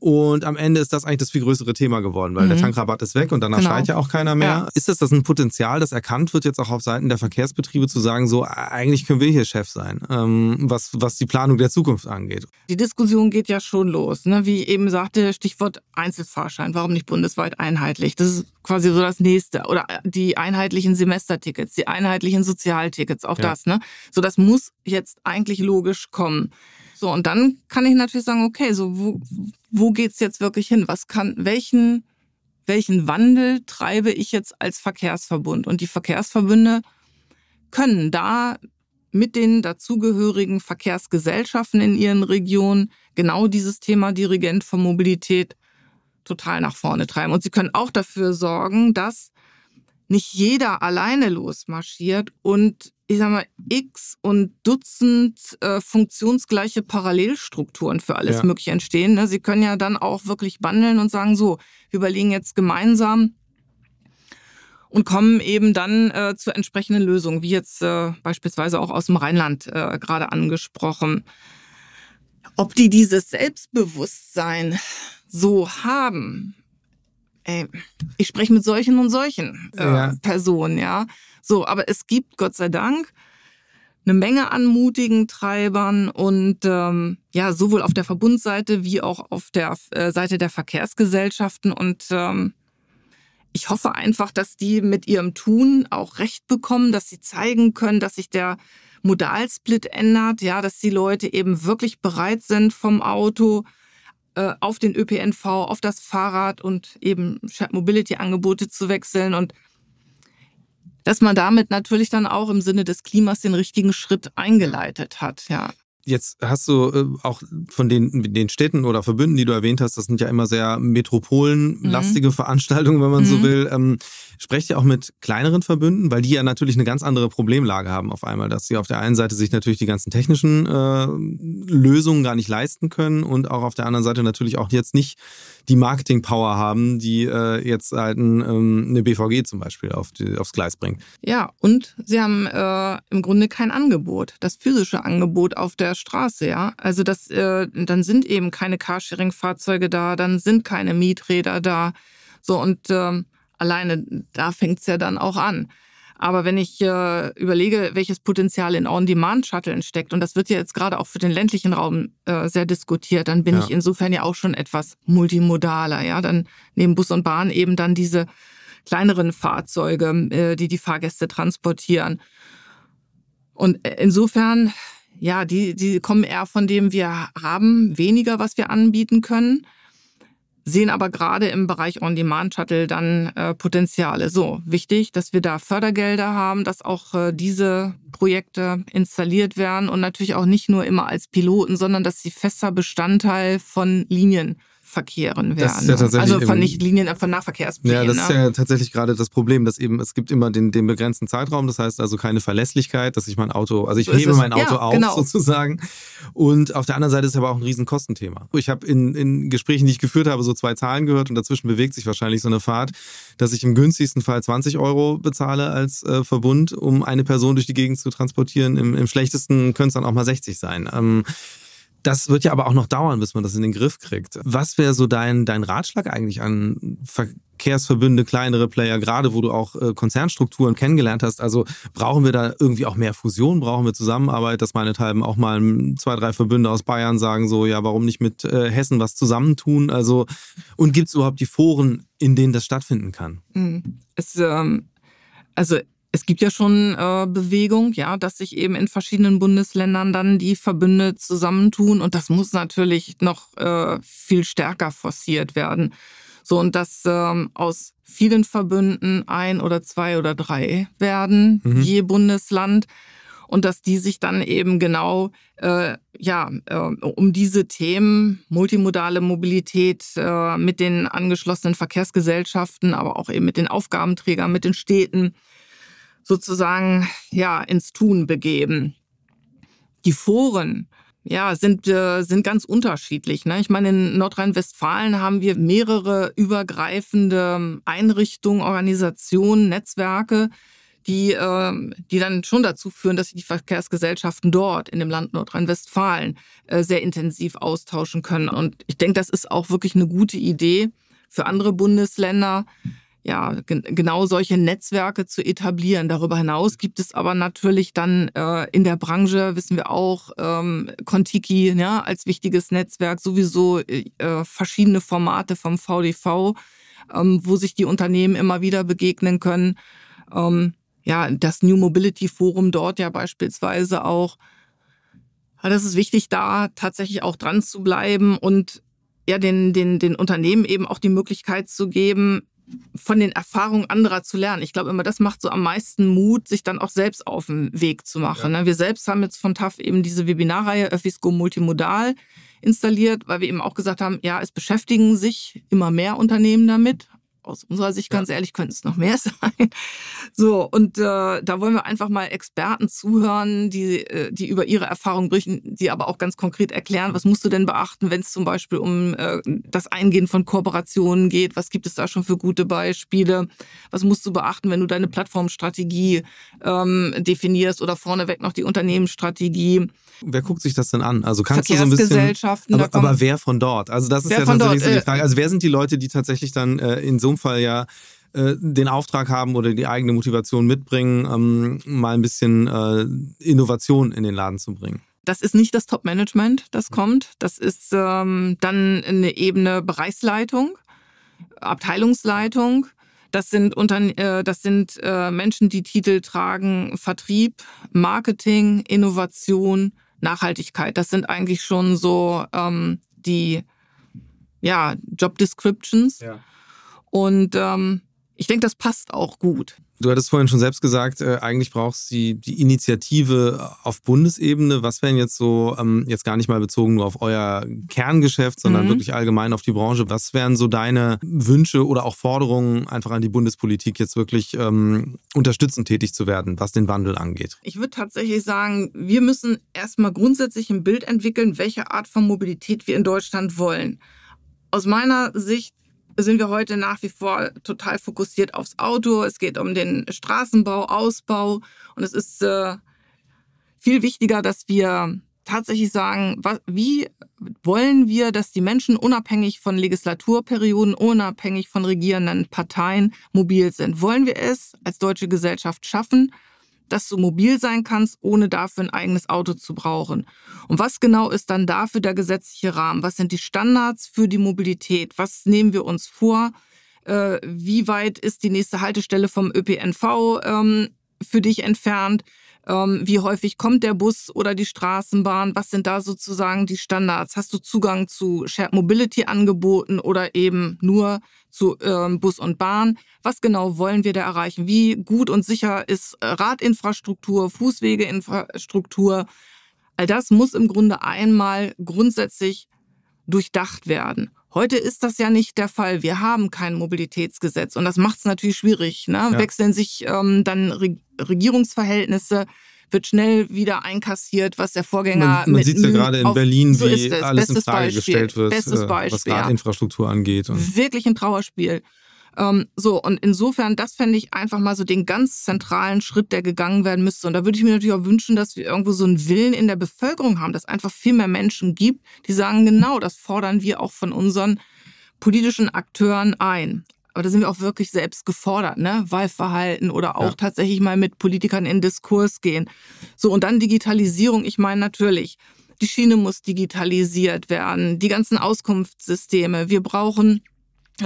Und am Ende ist das eigentlich das viel größere Thema geworden, weil mhm. der Tankrabatt ist weg und danach genau. schreit ja auch keiner mehr. Ja. Ist das das ein Potenzial, das erkannt wird jetzt auch auf Seiten der Verkehrsbetriebe zu sagen, so eigentlich können wir hier Chef sein, ähm, was, was die Planung der Zukunft angeht? Die Diskussion geht ja schon los. Ne? Wie eben sagte, Stichwort Einzelfahrschein. Warum nicht bundesweit einheitlich? Das ist quasi so das nächste. Oder die einheitlichen Semestertickets, die einheitlichen Sozialtickets, auch ja. das. Ne? So, das muss jetzt eigentlich logisch kommen. So, und dann kann ich natürlich sagen, okay, so wo, wo geht's jetzt wirklich hin? Was kann, welchen, welchen Wandel treibe ich jetzt als Verkehrsverbund? Und die Verkehrsverbünde können da mit den dazugehörigen Verkehrsgesellschaften in ihren Regionen genau dieses Thema Dirigent von Mobilität total nach vorne treiben. Und sie können auch dafür sorgen, dass nicht jeder alleine losmarschiert und ich sag mal, x und Dutzend äh, funktionsgleiche Parallelstrukturen für alles ja. Mögliche entstehen. Ne? Sie können ja dann auch wirklich bandeln und sagen, so, wir überlegen jetzt gemeinsam und kommen eben dann äh, zu entsprechenden Lösungen, wie jetzt äh, beispielsweise auch aus dem Rheinland äh, gerade angesprochen. Ob die dieses Selbstbewusstsein so haben, ey, ich spreche mit solchen und solchen äh, ja. Personen, ja. So, aber es gibt Gott sei Dank eine Menge an mutigen Treibern und ähm, ja, sowohl auf der Verbundseite wie auch auf der äh, Seite der Verkehrsgesellschaften. Und ähm, ich hoffe einfach, dass die mit ihrem Tun auch Recht bekommen, dass sie zeigen können, dass sich der Modalsplit ändert, ja, dass die Leute eben wirklich bereit sind, vom Auto äh, auf den ÖPNV, auf das Fahrrad und eben Shared Mobility Angebote zu wechseln und dass man damit natürlich dann auch im Sinne des Klimas den richtigen Schritt eingeleitet hat, ja. Jetzt hast du äh, auch von den, den Städten oder Verbünden, die du erwähnt hast, das sind ja immer sehr metropolenlastige mhm. Veranstaltungen, wenn man mhm. so will. Ähm, sprecht ihr auch mit kleineren Verbünden, weil die ja natürlich eine ganz andere Problemlage haben auf einmal, dass sie auf der einen Seite sich natürlich die ganzen technischen äh, Lösungen gar nicht leisten können und auch auf der anderen Seite natürlich auch jetzt nicht die Marketing-Power haben, die äh, jetzt halt ein, ähm, eine BVG zum Beispiel auf die, aufs Gleis bringt. Ja, und sie haben äh, im Grunde kein Angebot, das physische Angebot auf der Straße, ja. Also das, äh, dann sind eben keine Carsharing-Fahrzeuge da, dann sind keine Mieträder da. So, und ähm, alleine da fängt's ja dann auch an. Aber wenn ich äh, überlege, welches Potenzial in On-Demand-Shuttlen steckt, und das wird ja jetzt gerade auch für den ländlichen Raum äh, sehr diskutiert, dann bin ja. ich insofern ja auch schon etwas multimodaler. Ja, dann neben Bus und Bahn eben dann diese kleineren Fahrzeuge, äh, die die Fahrgäste transportieren. Und äh, insofern, ja, die, die kommen eher von dem, wir haben weniger, was wir anbieten können sehen aber gerade im Bereich On-Demand-Shuttle dann äh, Potenziale. So, wichtig, dass wir da Fördergelder haben, dass auch äh, diese Projekte installiert werden und natürlich auch nicht nur immer als Piloten, sondern dass sie fester Bestandteil von Linien verkehren werden. Ja also von nicht Linien, von Nahverkehrsplänen. Ja, das ist ne? ja tatsächlich gerade das Problem, dass eben es gibt immer den, den begrenzten Zeitraum, das heißt also keine Verlässlichkeit, dass ich mein Auto, also ich so hebe mein Auto ja, auf genau. sozusagen. Und auf der anderen Seite ist es aber auch ein Riesenkostenthema. Ich habe in, in Gesprächen, die ich geführt habe, so zwei Zahlen gehört und dazwischen bewegt sich wahrscheinlich so eine Fahrt, dass ich im günstigsten Fall 20 Euro bezahle als äh, Verbund, um eine Person durch die Gegend zu transportieren. Im, im schlechtesten könnte es dann auch mal 60 sein. Ähm, Das wird ja aber auch noch dauern, bis man das in den Griff kriegt. Was wäre so dein, dein Ratschlag eigentlich an Verkehrsverbünde, kleinere Player, gerade wo du auch äh, Konzernstrukturen kennengelernt hast? Also brauchen wir da irgendwie auch mehr Fusion? Brauchen wir Zusammenarbeit, dass meinethalben auch mal zwei, drei Verbünde aus Bayern sagen so, ja, warum nicht mit äh, Hessen was zusammentun? Also, und gibt es überhaupt die Foren, in denen das stattfinden kann? Hm. Es, ähm, also es gibt ja schon äh, Bewegung, ja, dass sich eben in verschiedenen Bundesländern dann die Verbünde zusammentun und das muss natürlich noch äh, viel stärker forciert werden. So und dass ähm, aus vielen Verbünden ein oder zwei oder drei werden, mhm. je Bundesland und dass die sich dann eben genau äh, ja äh, um diese Themen multimodale Mobilität äh, mit den angeschlossenen Verkehrsgesellschaften, aber auch eben mit den Aufgabenträgern, mit den Städten sozusagen ja ins Tun begeben. Die Foren ja, sind, äh, sind ganz unterschiedlich. Ne? Ich meine, in Nordrhein-Westfalen haben wir mehrere übergreifende Einrichtungen, Organisationen, Netzwerke, die, äh, die dann schon dazu führen, dass sich die Verkehrsgesellschaften dort in dem Land Nordrhein-Westfalen äh, sehr intensiv austauschen können. Und ich denke, das ist auch wirklich eine gute Idee für andere Bundesländer ja, genau solche Netzwerke zu etablieren. Darüber hinaus gibt es aber natürlich dann äh, in der Branche, wissen wir auch, ähm, Contiki ja, als wichtiges Netzwerk, sowieso äh, verschiedene Formate vom VDV, ähm, wo sich die Unternehmen immer wieder begegnen können. Ähm, ja, das New Mobility Forum dort ja beispielsweise auch. Ja, das ist wichtig, da tatsächlich auch dran zu bleiben und ja, den, den, den Unternehmen eben auch die Möglichkeit zu geben, von den Erfahrungen anderer zu lernen. Ich glaube immer, das macht so am meisten Mut, sich dann auch selbst auf den Weg zu machen. Ja. Ne? Wir selbst haben jetzt von TAF eben diese Webinarreihe Öffisco Multimodal installiert, weil wir eben auch gesagt haben, ja, es beschäftigen sich immer mehr Unternehmen damit, aus unserer Sicht ganz ja. ehrlich könnte es noch mehr [LAUGHS] sein. So, und äh, da wollen wir einfach mal Experten zuhören, die, äh, die über ihre Erfahrungen berichten, die aber auch ganz konkret erklären, was musst du denn beachten, wenn es zum Beispiel um äh, das Eingehen von Kooperationen geht, was gibt es da schon für gute Beispiele, was musst du beachten, wenn du deine Plattformstrategie ähm, definierst oder vorneweg noch die Unternehmensstrategie. Wer guckt sich das denn an? Also kannst du so ein bisschen. Aber, aber wer von dort? Also das ist ja tatsächlich dort, so die äh, Frage. Also wer sind die Leute, die tatsächlich dann äh, in so einem Fall ja äh, den Auftrag haben oder die eigene Motivation mitbringen, ähm, mal ein bisschen äh, Innovation in den Laden zu bringen? Das ist nicht das Top-Management, das kommt. Das ist ähm, dann eine Ebene Bereichsleitung, Abteilungsleitung. Das sind, unter, äh, das sind äh, Menschen, die Titel tragen Vertrieb, Marketing, Innovation, Nachhaltigkeit. Das sind eigentlich schon so ähm, die ja, Job Descriptions. Ja. Und ähm, ich denke, das passt auch gut. Du hattest vorhin schon selbst gesagt, äh, eigentlich brauchst du die, die Initiative auf Bundesebene. Was wären jetzt so, ähm, jetzt gar nicht mal bezogen nur auf euer Kerngeschäft, sondern mhm. wirklich allgemein auf die Branche, was wären so deine Wünsche oder auch Forderungen einfach an die Bundespolitik, jetzt wirklich ähm, unterstützend tätig zu werden, was den Wandel angeht? Ich würde tatsächlich sagen, wir müssen erstmal grundsätzlich ein Bild entwickeln, welche Art von Mobilität wir in Deutschland wollen. Aus meiner Sicht sind wir heute nach wie vor total fokussiert aufs Auto. Es geht um den Straßenbau, Ausbau und es ist äh, viel wichtiger, dass wir tatsächlich sagen, was, wie wollen wir, dass die Menschen unabhängig von Legislaturperioden, unabhängig von regierenden Parteien mobil sind? Wollen wir es als deutsche Gesellschaft schaffen, dass du mobil sein kannst, ohne dafür ein eigenes Auto zu brauchen. Und was genau ist dann dafür der gesetzliche Rahmen? Was sind die Standards für die Mobilität? Was nehmen wir uns vor? Äh, wie weit ist die nächste Haltestelle vom ÖPNV ähm, für dich entfernt? Ähm, wie häufig kommt der Bus oder die Straßenbahn? Was sind da sozusagen die Standards? Hast du Zugang zu Shared Mobility Angeboten oder eben nur zu ähm, Bus und Bahn? Was genau wollen wir da erreichen? Wie gut und sicher ist äh, Radinfrastruktur, Fußwegeinfrastruktur? All das muss im Grunde einmal grundsätzlich durchdacht werden. Heute ist das ja nicht der Fall. Wir haben kein Mobilitätsgesetz und das macht es natürlich schwierig. Ne? Ja. Wechseln sich ähm, dann Re Regierungsverhältnisse, wird schnell wieder einkassiert, was der Vorgänger Man, man sieht ja gerade in Berlin, so wie alles Bestes in Frage Beispiel. gestellt wird, Bestes Beispiel, was gerade Infrastruktur angeht. Wirklich ein Trauerspiel. Ähm, so, und insofern, das fände ich einfach mal so den ganz zentralen Schritt, der gegangen werden müsste. Und da würde ich mir natürlich auch wünschen, dass wir irgendwo so einen Willen in der Bevölkerung haben, dass einfach viel mehr Menschen gibt, die sagen, genau, das fordern wir auch von unseren politischen Akteuren ein. Aber da sind wir auch wirklich selbst gefordert, ne? Wahlverhalten oder auch ja. tatsächlich mal mit Politikern in Diskurs gehen. So, und dann Digitalisierung. Ich meine natürlich, die Schiene muss digitalisiert werden, die ganzen Auskunftssysteme. Wir brauchen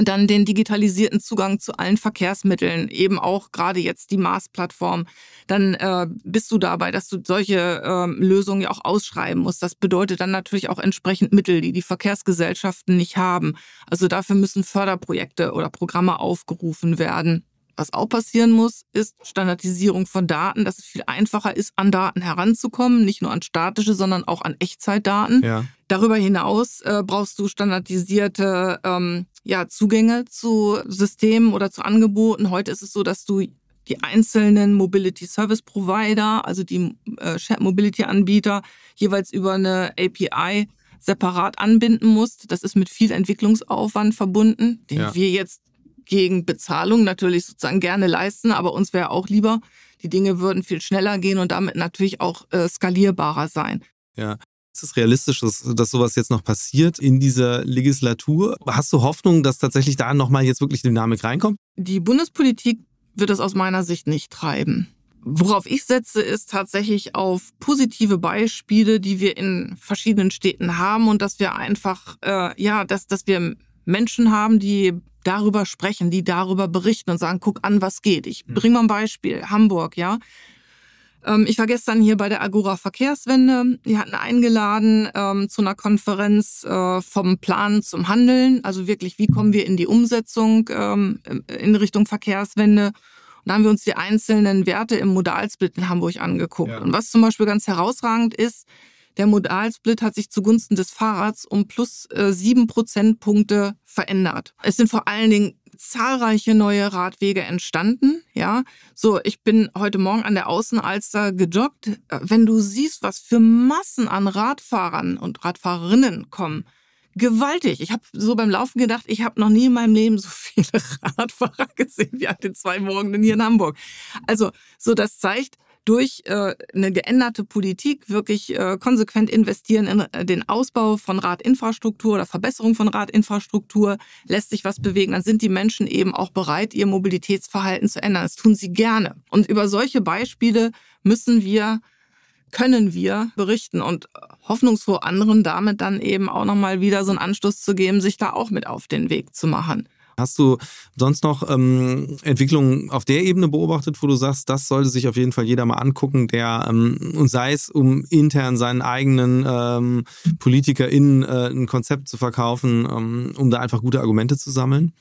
dann den digitalisierten Zugang zu allen Verkehrsmitteln, eben auch gerade jetzt die Mars-Plattform, dann äh, bist du dabei, dass du solche äh, Lösungen ja auch ausschreiben musst. Das bedeutet dann natürlich auch entsprechend Mittel, die die Verkehrsgesellschaften nicht haben. Also dafür müssen Förderprojekte oder Programme aufgerufen werden. Was auch passieren muss, ist Standardisierung von Daten, dass es viel einfacher ist, an Daten heranzukommen, nicht nur an statische, sondern auch an Echtzeitdaten. Ja. Darüber hinaus äh, brauchst du standardisierte ähm, ja, Zugänge zu Systemen oder zu Angeboten. Heute ist es so, dass du die einzelnen Mobility Service Provider, also die äh, Shared Mobility Anbieter, jeweils über eine API separat anbinden musst. Das ist mit viel Entwicklungsaufwand verbunden, den ja. wir jetzt gegen Bezahlung natürlich sozusagen gerne leisten, aber uns wäre auch lieber, die Dinge würden viel schneller gehen und damit natürlich auch äh, skalierbarer sein. Ja, ist es realistisch, dass, dass sowas jetzt noch passiert in dieser Legislatur? Hast du Hoffnung, dass tatsächlich da nochmal jetzt wirklich Dynamik reinkommt? Die Bundespolitik wird es aus meiner Sicht nicht treiben. Worauf ich setze, ist tatsächlich auf positive Beispiele, die wir in verschiedenen Städten haben und dass wir einfach, äh, ja, dass, dass wir Menschen haben, die darüber sprechen, die darüber berichten und sagen, guck an, was geht. Ich hm. bringe mal ein Beispiel. Hamburg, ja. Ähm, ich war gestern hier bei der Agora Verkehrswende. Die hatten eingeladen ähm, zu einer Konferenz äh, vom Plan zum Handeln. Also wirklich, wie kommen wir in die Umsetzung ähm, in Richtung Verkehrswende? Und da haben wir uns die einzelnen Werte im Modalsplit in Hamburg angeguckt. Ja. Und was zum Beispiel ganz herausragend ist, der Modalsplit hat sich zugunsten des Fahrrads um plus äh, sieben Prozentpunkte verändert. Es sind vor allen Dingen zahlreiche neue Radwege entstanden. Ja, so ich bin heute Morgen an der Außenalster gejoggt. Wenn du siehst, was für Massen an Radfahrern und Radfahrerinnen kommen, gewaltig. Ich habe so beim Laufen gedacht, ich habe noch nie in meinem Leben so viele [LAUGHS] Radfahrer gesehen wie an den zwei Morgen hier in Hamburg. Also so das zeigt, durch äh, eine geänderte Politik wirklich äh, konsequent investieren in äh, den Ausbau von Radinfrastruktur oder Verbesserung von Radinfrastruktur, lässt sich was bewegen, dann sind die Menschen eben auch bereit, ihr Mobilitätsverhalten zu ändern. Das tun sie gerne. Und über solche Beispiele müssen wir können wir berichten und hoffnungsfroh anderen damit dann eben auch nochmal wieder so einen Anstoß zu geben, sich da auch mit auf den Weg zu machen. Hast du sonst noch ähm, Entwicklungen auf der Ebene beobachtet, wo du sagst, das sollte sich auf jeden Fall jeder mal angucken, der ähm, und sei es, um intern seinen eigenen ähm, PolitikerInnen äh, ein Konzept zu verkaufen, ähm, um da einfach gute Argumente zu sammeln?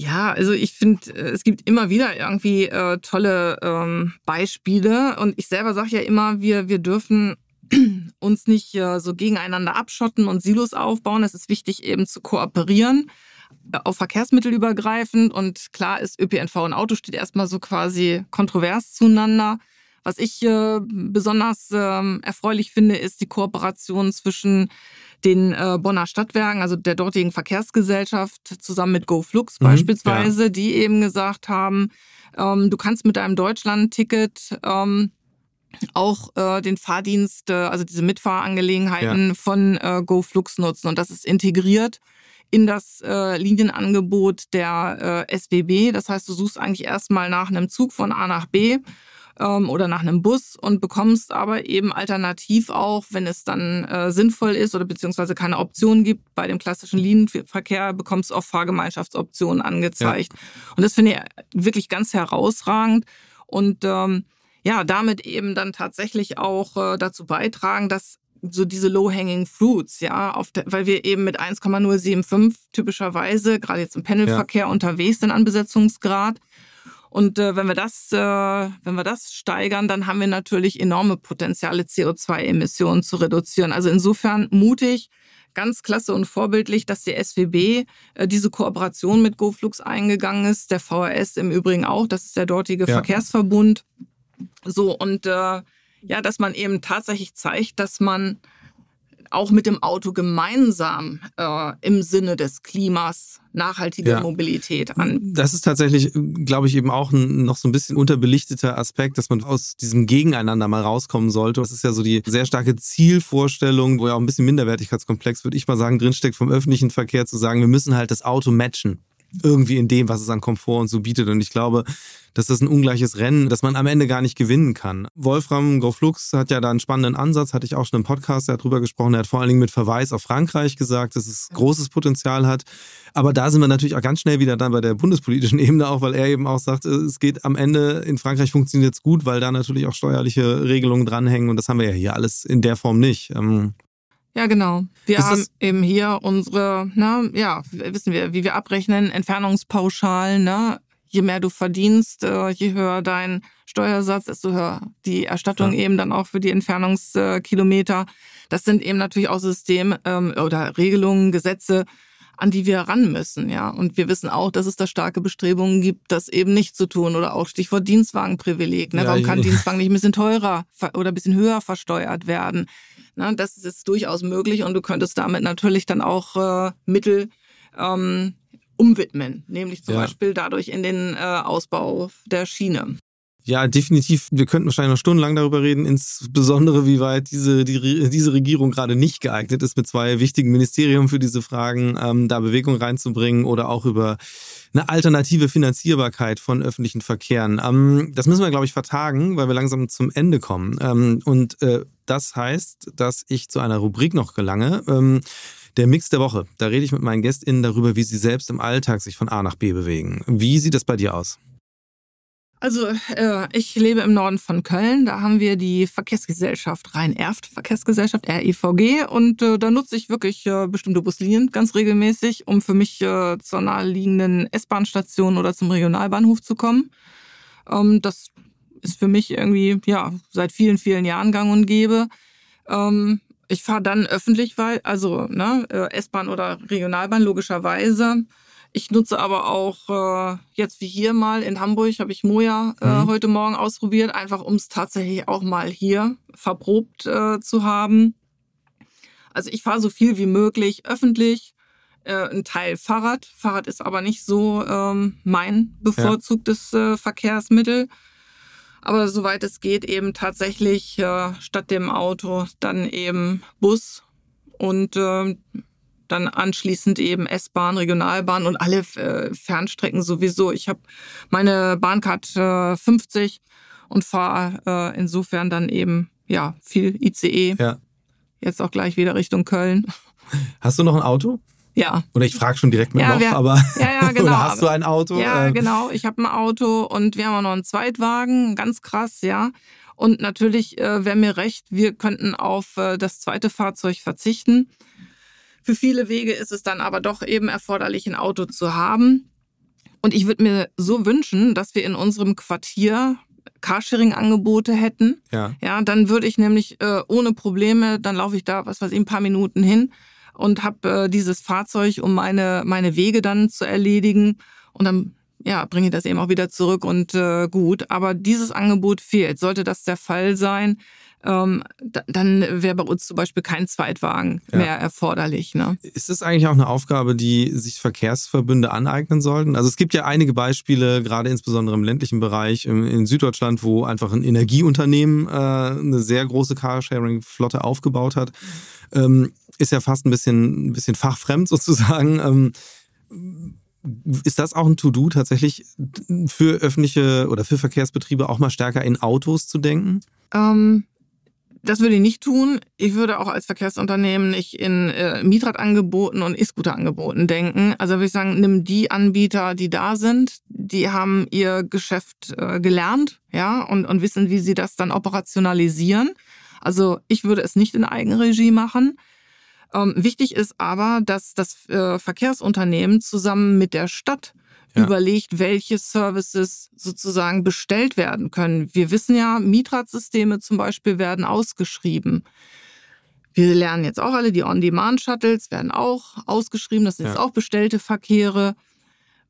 Ja, also ich finde, äh, es gibt immer wieder irgendwie äh, tolle ähm, Beispiele und ich selber sage ja immer, wir, wir dürfen uns nicht äh, so gegeneinander abschotten und Silos aufbauen. Es ist wichtig eben zu kooperieren auf Verkehrsmittel übergreifend und klar ist, ÖPNV und Auto steht erstmal so quasi kontrovers zueinander. Was ich äh, besonders äh, erfreulich finde, ist die Kooperation zwischen den äh, Bonner Stadtwerken, also der dortigen Verkehrsgesellschaft, zusammen mit GoFlux mhm, beispielsweise, ja. die eben gesagt haben, ähm, du kannst mit deinem Deutschland-Ticket ähm, auch äh, den Fahrdienst, äh, also diese Mitfahrangelegenheiten ja. von äh, GoFlux nutzen. Und das ist integriert in das äh, Linienangebot der äh, SWB. Das heißt, du suchst eigentlich erstmal nach einem Zug von A nach B ähm, oder nach einem Bus und bekommst aber eben alternativ auch, wenn es dann äh, sinnvoll ist oder beziehungsweise keine Option gibt, bei dem klassischen Linienverkehr bekommst du auch Fahrgemeinschaftsoptionen angezeigt. Ja. Und das finde ich wirklich ganz herausragend. Und ähm, ja, damit eben dann tatsächlich auch äh, dazu beitragen, dass so diese low-hanging fruits, ja, auf der, weil wir eben mit 1,075 typischerweise, gerade jetzt im Pendelverkehr, ja. unterwegs sind an Besetzungsgrad. Und äh, wenn wir das, äh, wenn wir das steigern, dann haben wir natürlich enorme Potenziale, CO2-Emissionen zu reduzieren. Also insofern mutig, ganz klasse und vorbildlich, dass die SWB äh, diese Kooperation mit GoFlux eingegangen ist, der VRS im Übrigen auch, das ist der dortige ja. Verkehrsverbund. So und äh, ja, dass man eben tatsächlich zeigt, dass man auch mit dem Auto gemeinsam äh, im Sinne des Klimas nachhaltige ja. Mobilität an. Das ist tatsächlich, glaube ich, eben auch ein, noch so ein bisschen unterbelichteter Aspekt, dass man aus diesem Gegeneinander mal rauskommen sollte. Das ist ja so die sehr starke Zielvorstellung, wo ja auch ein bisschen Minderwertigkeitskomplex, würde ich mal sagen, drinsteckt vom öffentlichen Verkehr zu sagen, wir müssen halt das Auto matchen irgendwie in dem, was es an Komfort und so bietet. Und ich glaube, dass das ein ungleiches Rennen, das man am Ende gar nicht gewinnen kann. Wolfram Goflux hat ja da einen spannenden Ansatz, hatte ich auch schon im Podcast darüber gesprochen. Er hat vor allen Dingen mit Verweis auf Frankreich gesagt, dass es großes Potenzial hat. Aber da sind wir natürlich auch ganz schnell wieder dann bei der bundespolitischen [LAUGHS] Ebene auch, weil er eben auch sagt, es geht am Ende, in Frankreich funktioniert es gut, weil da natürlich auch steuerliche Regelungen dranhängen und das haben wir ja hier alles in der Form nicht. Ja, genau. Wir ist haben eben hier unsere, na, ja, wissen wir, wie wir abrechnen, Entfernungspauschalen, ne? Je mehr du verdienst, äh, je höher dein Steuersatz, desto höher die Erstattung ja. eben dann auch für die Entfernungskilometer. Das sind eben natürlich auch Systeme ähm, oder Regelungen, Gesetze, an die wir ran müssen, ja. Und wir wissen auch, dass es da starke Bestrebungen gibt, das eben nicht zu tun oder auch Stichwort Dienstwagenprivileg. Ne? Ja, Warum kann Dienstwagen nicht ein bisschen teurer oder ein bisschen höher versteuert werden? Ne? Das ist jetzt durchaus möglich und du könntest damit natürlich dann auch äh, Mittel ähm, umwidmen, nämlich zum ja. Beispiel dadurch in den äh, Ausbau der Schiene. Ja, definitiv. Wir könnten wahrscheinlich noch stundenlang darüber reden, insbesondere wie weit diese, die, diese Regierung gerade nicht geeignet ist, mit zwei wichtigen Ministerien für diese Fragen ähm, da Bewegung reinzubringen oder auch über eine alternative Finanzierbarkeit von öffentlichen Verkehren. Ähm, das müssen wir, glaube ich, vertagen, weil wir langsam zum Ende kommen. Ähm, und äh, das heißt, dass ich zu einer Rubrik noch gelange. Ähm, der Mix der Woche. Da rede ich mit meinen GästInnen darüber, wie sie selbst im Alltag sich von A nach B bewegen. Wie sieht das bei dir aus? Also äh, ich lebe im Norden von Köln. Da haben wir die Verkehrsgesellschaft Rhein-Erft Verkehrsgesellschaft RIVG und äh, da nutze ich wirklich äh, bestimmte Buslinien ganz regelmäßig, um für mich äh, zur naheliegenden S-Bahn-Station oder zum Regionalbahnhof zu kommen. Ähm, das ist für mich irgendwie ja seit vielen vielen Jahren Gang und gäbe. Ähm, ich fahre dann öffentlich, weil also ne, äh, S-Bahn oder Regionalbahn logischerweise. Ich nutze aber auch äh, jetzt wie hier mal in Hamburg, habe ich Moja äh, mhm. heute Morgen ausprobiert, einfach um es tatsächlich auch mal hier verprobt äh, zu haben. Also ich fahre so viel wie möglich öffentlich, äh, ein Teil Fahrrad. Fahrrad ist aber nicht so ähm, mein bevorzugtes äh, Verkehrsmittel. Aber soweit es geht, eben tatsächlich äh, statt dem Auto dann eben Bus und äh, dann anschließend eben S-Bahn, Regionalbahn und alle äh, Fernstrecken sowieso. Ich habe meine Bahncard äh, 50 und fahre äh, insofern dann eben ja viel ICE. Ja. Jetzt auch gleich wieder Richtung Köln. Hast du noch ein Auto? Ja. Oder ich frage schon direkt mit ja, noch, wir, aber ja, ja, [LAUGHS] genau. oder hast du ein Auto? Ja, ähm. genau. Ich habe ein Auto und wir haben auch noch einen Zweitwagen. Ganz krass, ja. Und natürlich äh, wäre mir recht, wir könnten auf äh, das zweite Fahrzeug verzichten. Für viele Wege ist es dann aber doch eben erforderlich, ein Auto zu haben. Und ich würde mir so wünschen, dass wir in unserem Quartier Carsharing-Angebote hätten. Ja. Ja, dann würde ich nämlich äh, ohne Probleme, dann laufe ich da, was weiß ich, ein paar Minuten hin und habe äh, dieses Fahrzeug, um meine, meine Wege dann zu erledigen. Und dann ja, bringe ich das eben auch wieder zurück und äh, gut. Aber dieses Angebot fehlt. Sollte das der Fall sein, ähm, dann wäre bei uns zum Beispiel kein Zweitwagen ja. mehr erforderlich. Ne? Ist das eigentlich auch eine Aufgabe, die sich Verkehrsverbünde aneignen sollten? Also es gibt ja einige Beispiele, gerade insbesondere im ländlichen Bereich in, Süddeutschland, wo einfach ein Energieunternehmen äh, eine sehr große Carsharing-Flotte aufgebaut hat. Ähm, ist ja fast ein bisschen, ein bisschen fachfremd [LAUGHS] sozusagen. Ähm, ist das auch ein To-Do tatsächlich für öffentliche oder für Verkehrsbetriebe auch mal stärker in Autos zu denken? Ähm, das würde ich nicht tun. Ich würde auch als Verkehrsunternehmen nicht in äh, Mietradangeboten und E-Scooter-Angeboten denken. Also würde ich sagen, nimm die Anbieter, die da sind, die haben ihr Geschäft äh, gelernt, ja, und, und wissen, wie sie das dann operationalisieren. Also ich würde es nicht in Eigenregie machen. Ähm, wichtig ist aber, dass das äh, Verkehrsunternehmen zusammen mit der Stadt ja. überlegt, welche Services sozusagen bestellt werden können. Wir wissen ja, Mietradssysteme zum Beispiel werden ausgeschrieben. Wir lernen jetzt auch alle, die On-Demand-Shuttles werden auch ausgeschrieben. Das sind ja. jetzt auch bestellte Verkehre.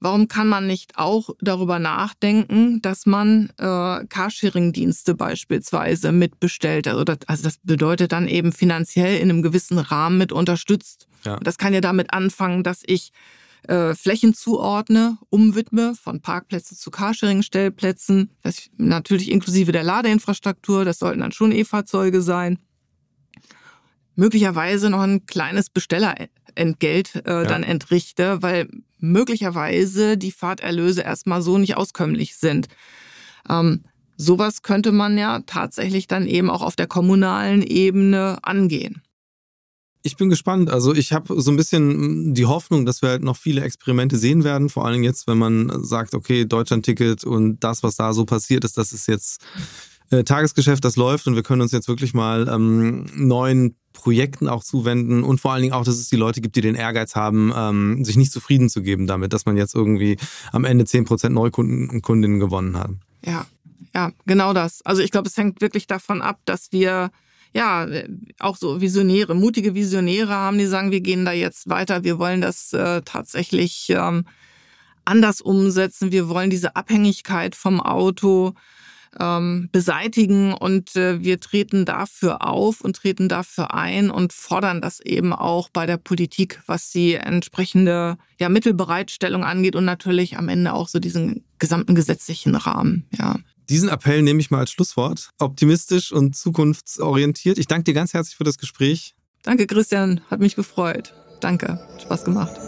Warum kann man nicht auch darüber nachdenken, dass man äh, Carsharing-Dienste beispielsweise mitbestellt? Also das, also das bedeutet dann eben finanziell in einem gewissen Rahmen mit unterstützt. Ja. Das kann ja damit anfangen, dass ich äh, Flächen zuordne, umwidme von Parkplätzen zu Carsharing-Stellplätzen. Das natürlich inklusive der Ladeinfrastruktur. Das sollten dann schon E-Fahrzeuge sein. Möglicherweise noch ein kleines Bestellerentgelt äh, ja. dann entrichte, weil möglicherweise die Fahrterlöse erstmal so nicht auskömmlich sind. Ähm, sowas könnte man ja tatsächlich dann eben auch auf der kommunalen Ebene angehen. Ich bin gespannt. Also ich habe so ein bisschen die Hoffnung, dass wir halt noch viele Experimente sehen werden. Vor allem jetzt, wenn man sagt, okay, Deutschland-Ticket und das, was da so passiert ist, das ist jetzt äh, Tagesgeschäft, das läuft und wir können uns jetzt wirklich mal ähm, neuen Projekten auch zuwenden und vor allen Dingen auch, dass es die Leute gibt, die den Ehrgeiz haben, ähm, sich nicht zufrieden zu geben damit, dass man jetzt irgendwie am Ende 10% Neukunden und Kundinnen gewonnen hat. Ja, ja, genau das. Also ich glaube, es hängt wirklich davon ab, dass wir ja auch so Visionäre, mutige Visionäre haben, die sagen, wir gehen da jetzt weiter, wir wollen das äh, tatsächlich ähm, anders umsetzen, wir wollen diese Abhängigkeit vom Auto ähm, beseitigen und äh, wir treten dafür auf und treten dafür ein und fordern das eben auch bei der Politik, was die entsprechende ja, Mittelbereitstellung angeht und natürlich am Ende auch so diesen gesamten gesetzlichen Rahmen. Ja. Diesen Appell nehme ich mal als Schlusswort. Optimistisch und zukunftsorientiert. Ich danke dir ganz herzlich für das Gespräch. Danke, Christian. Hat mich gefreut. Danke. Spaß gemacht.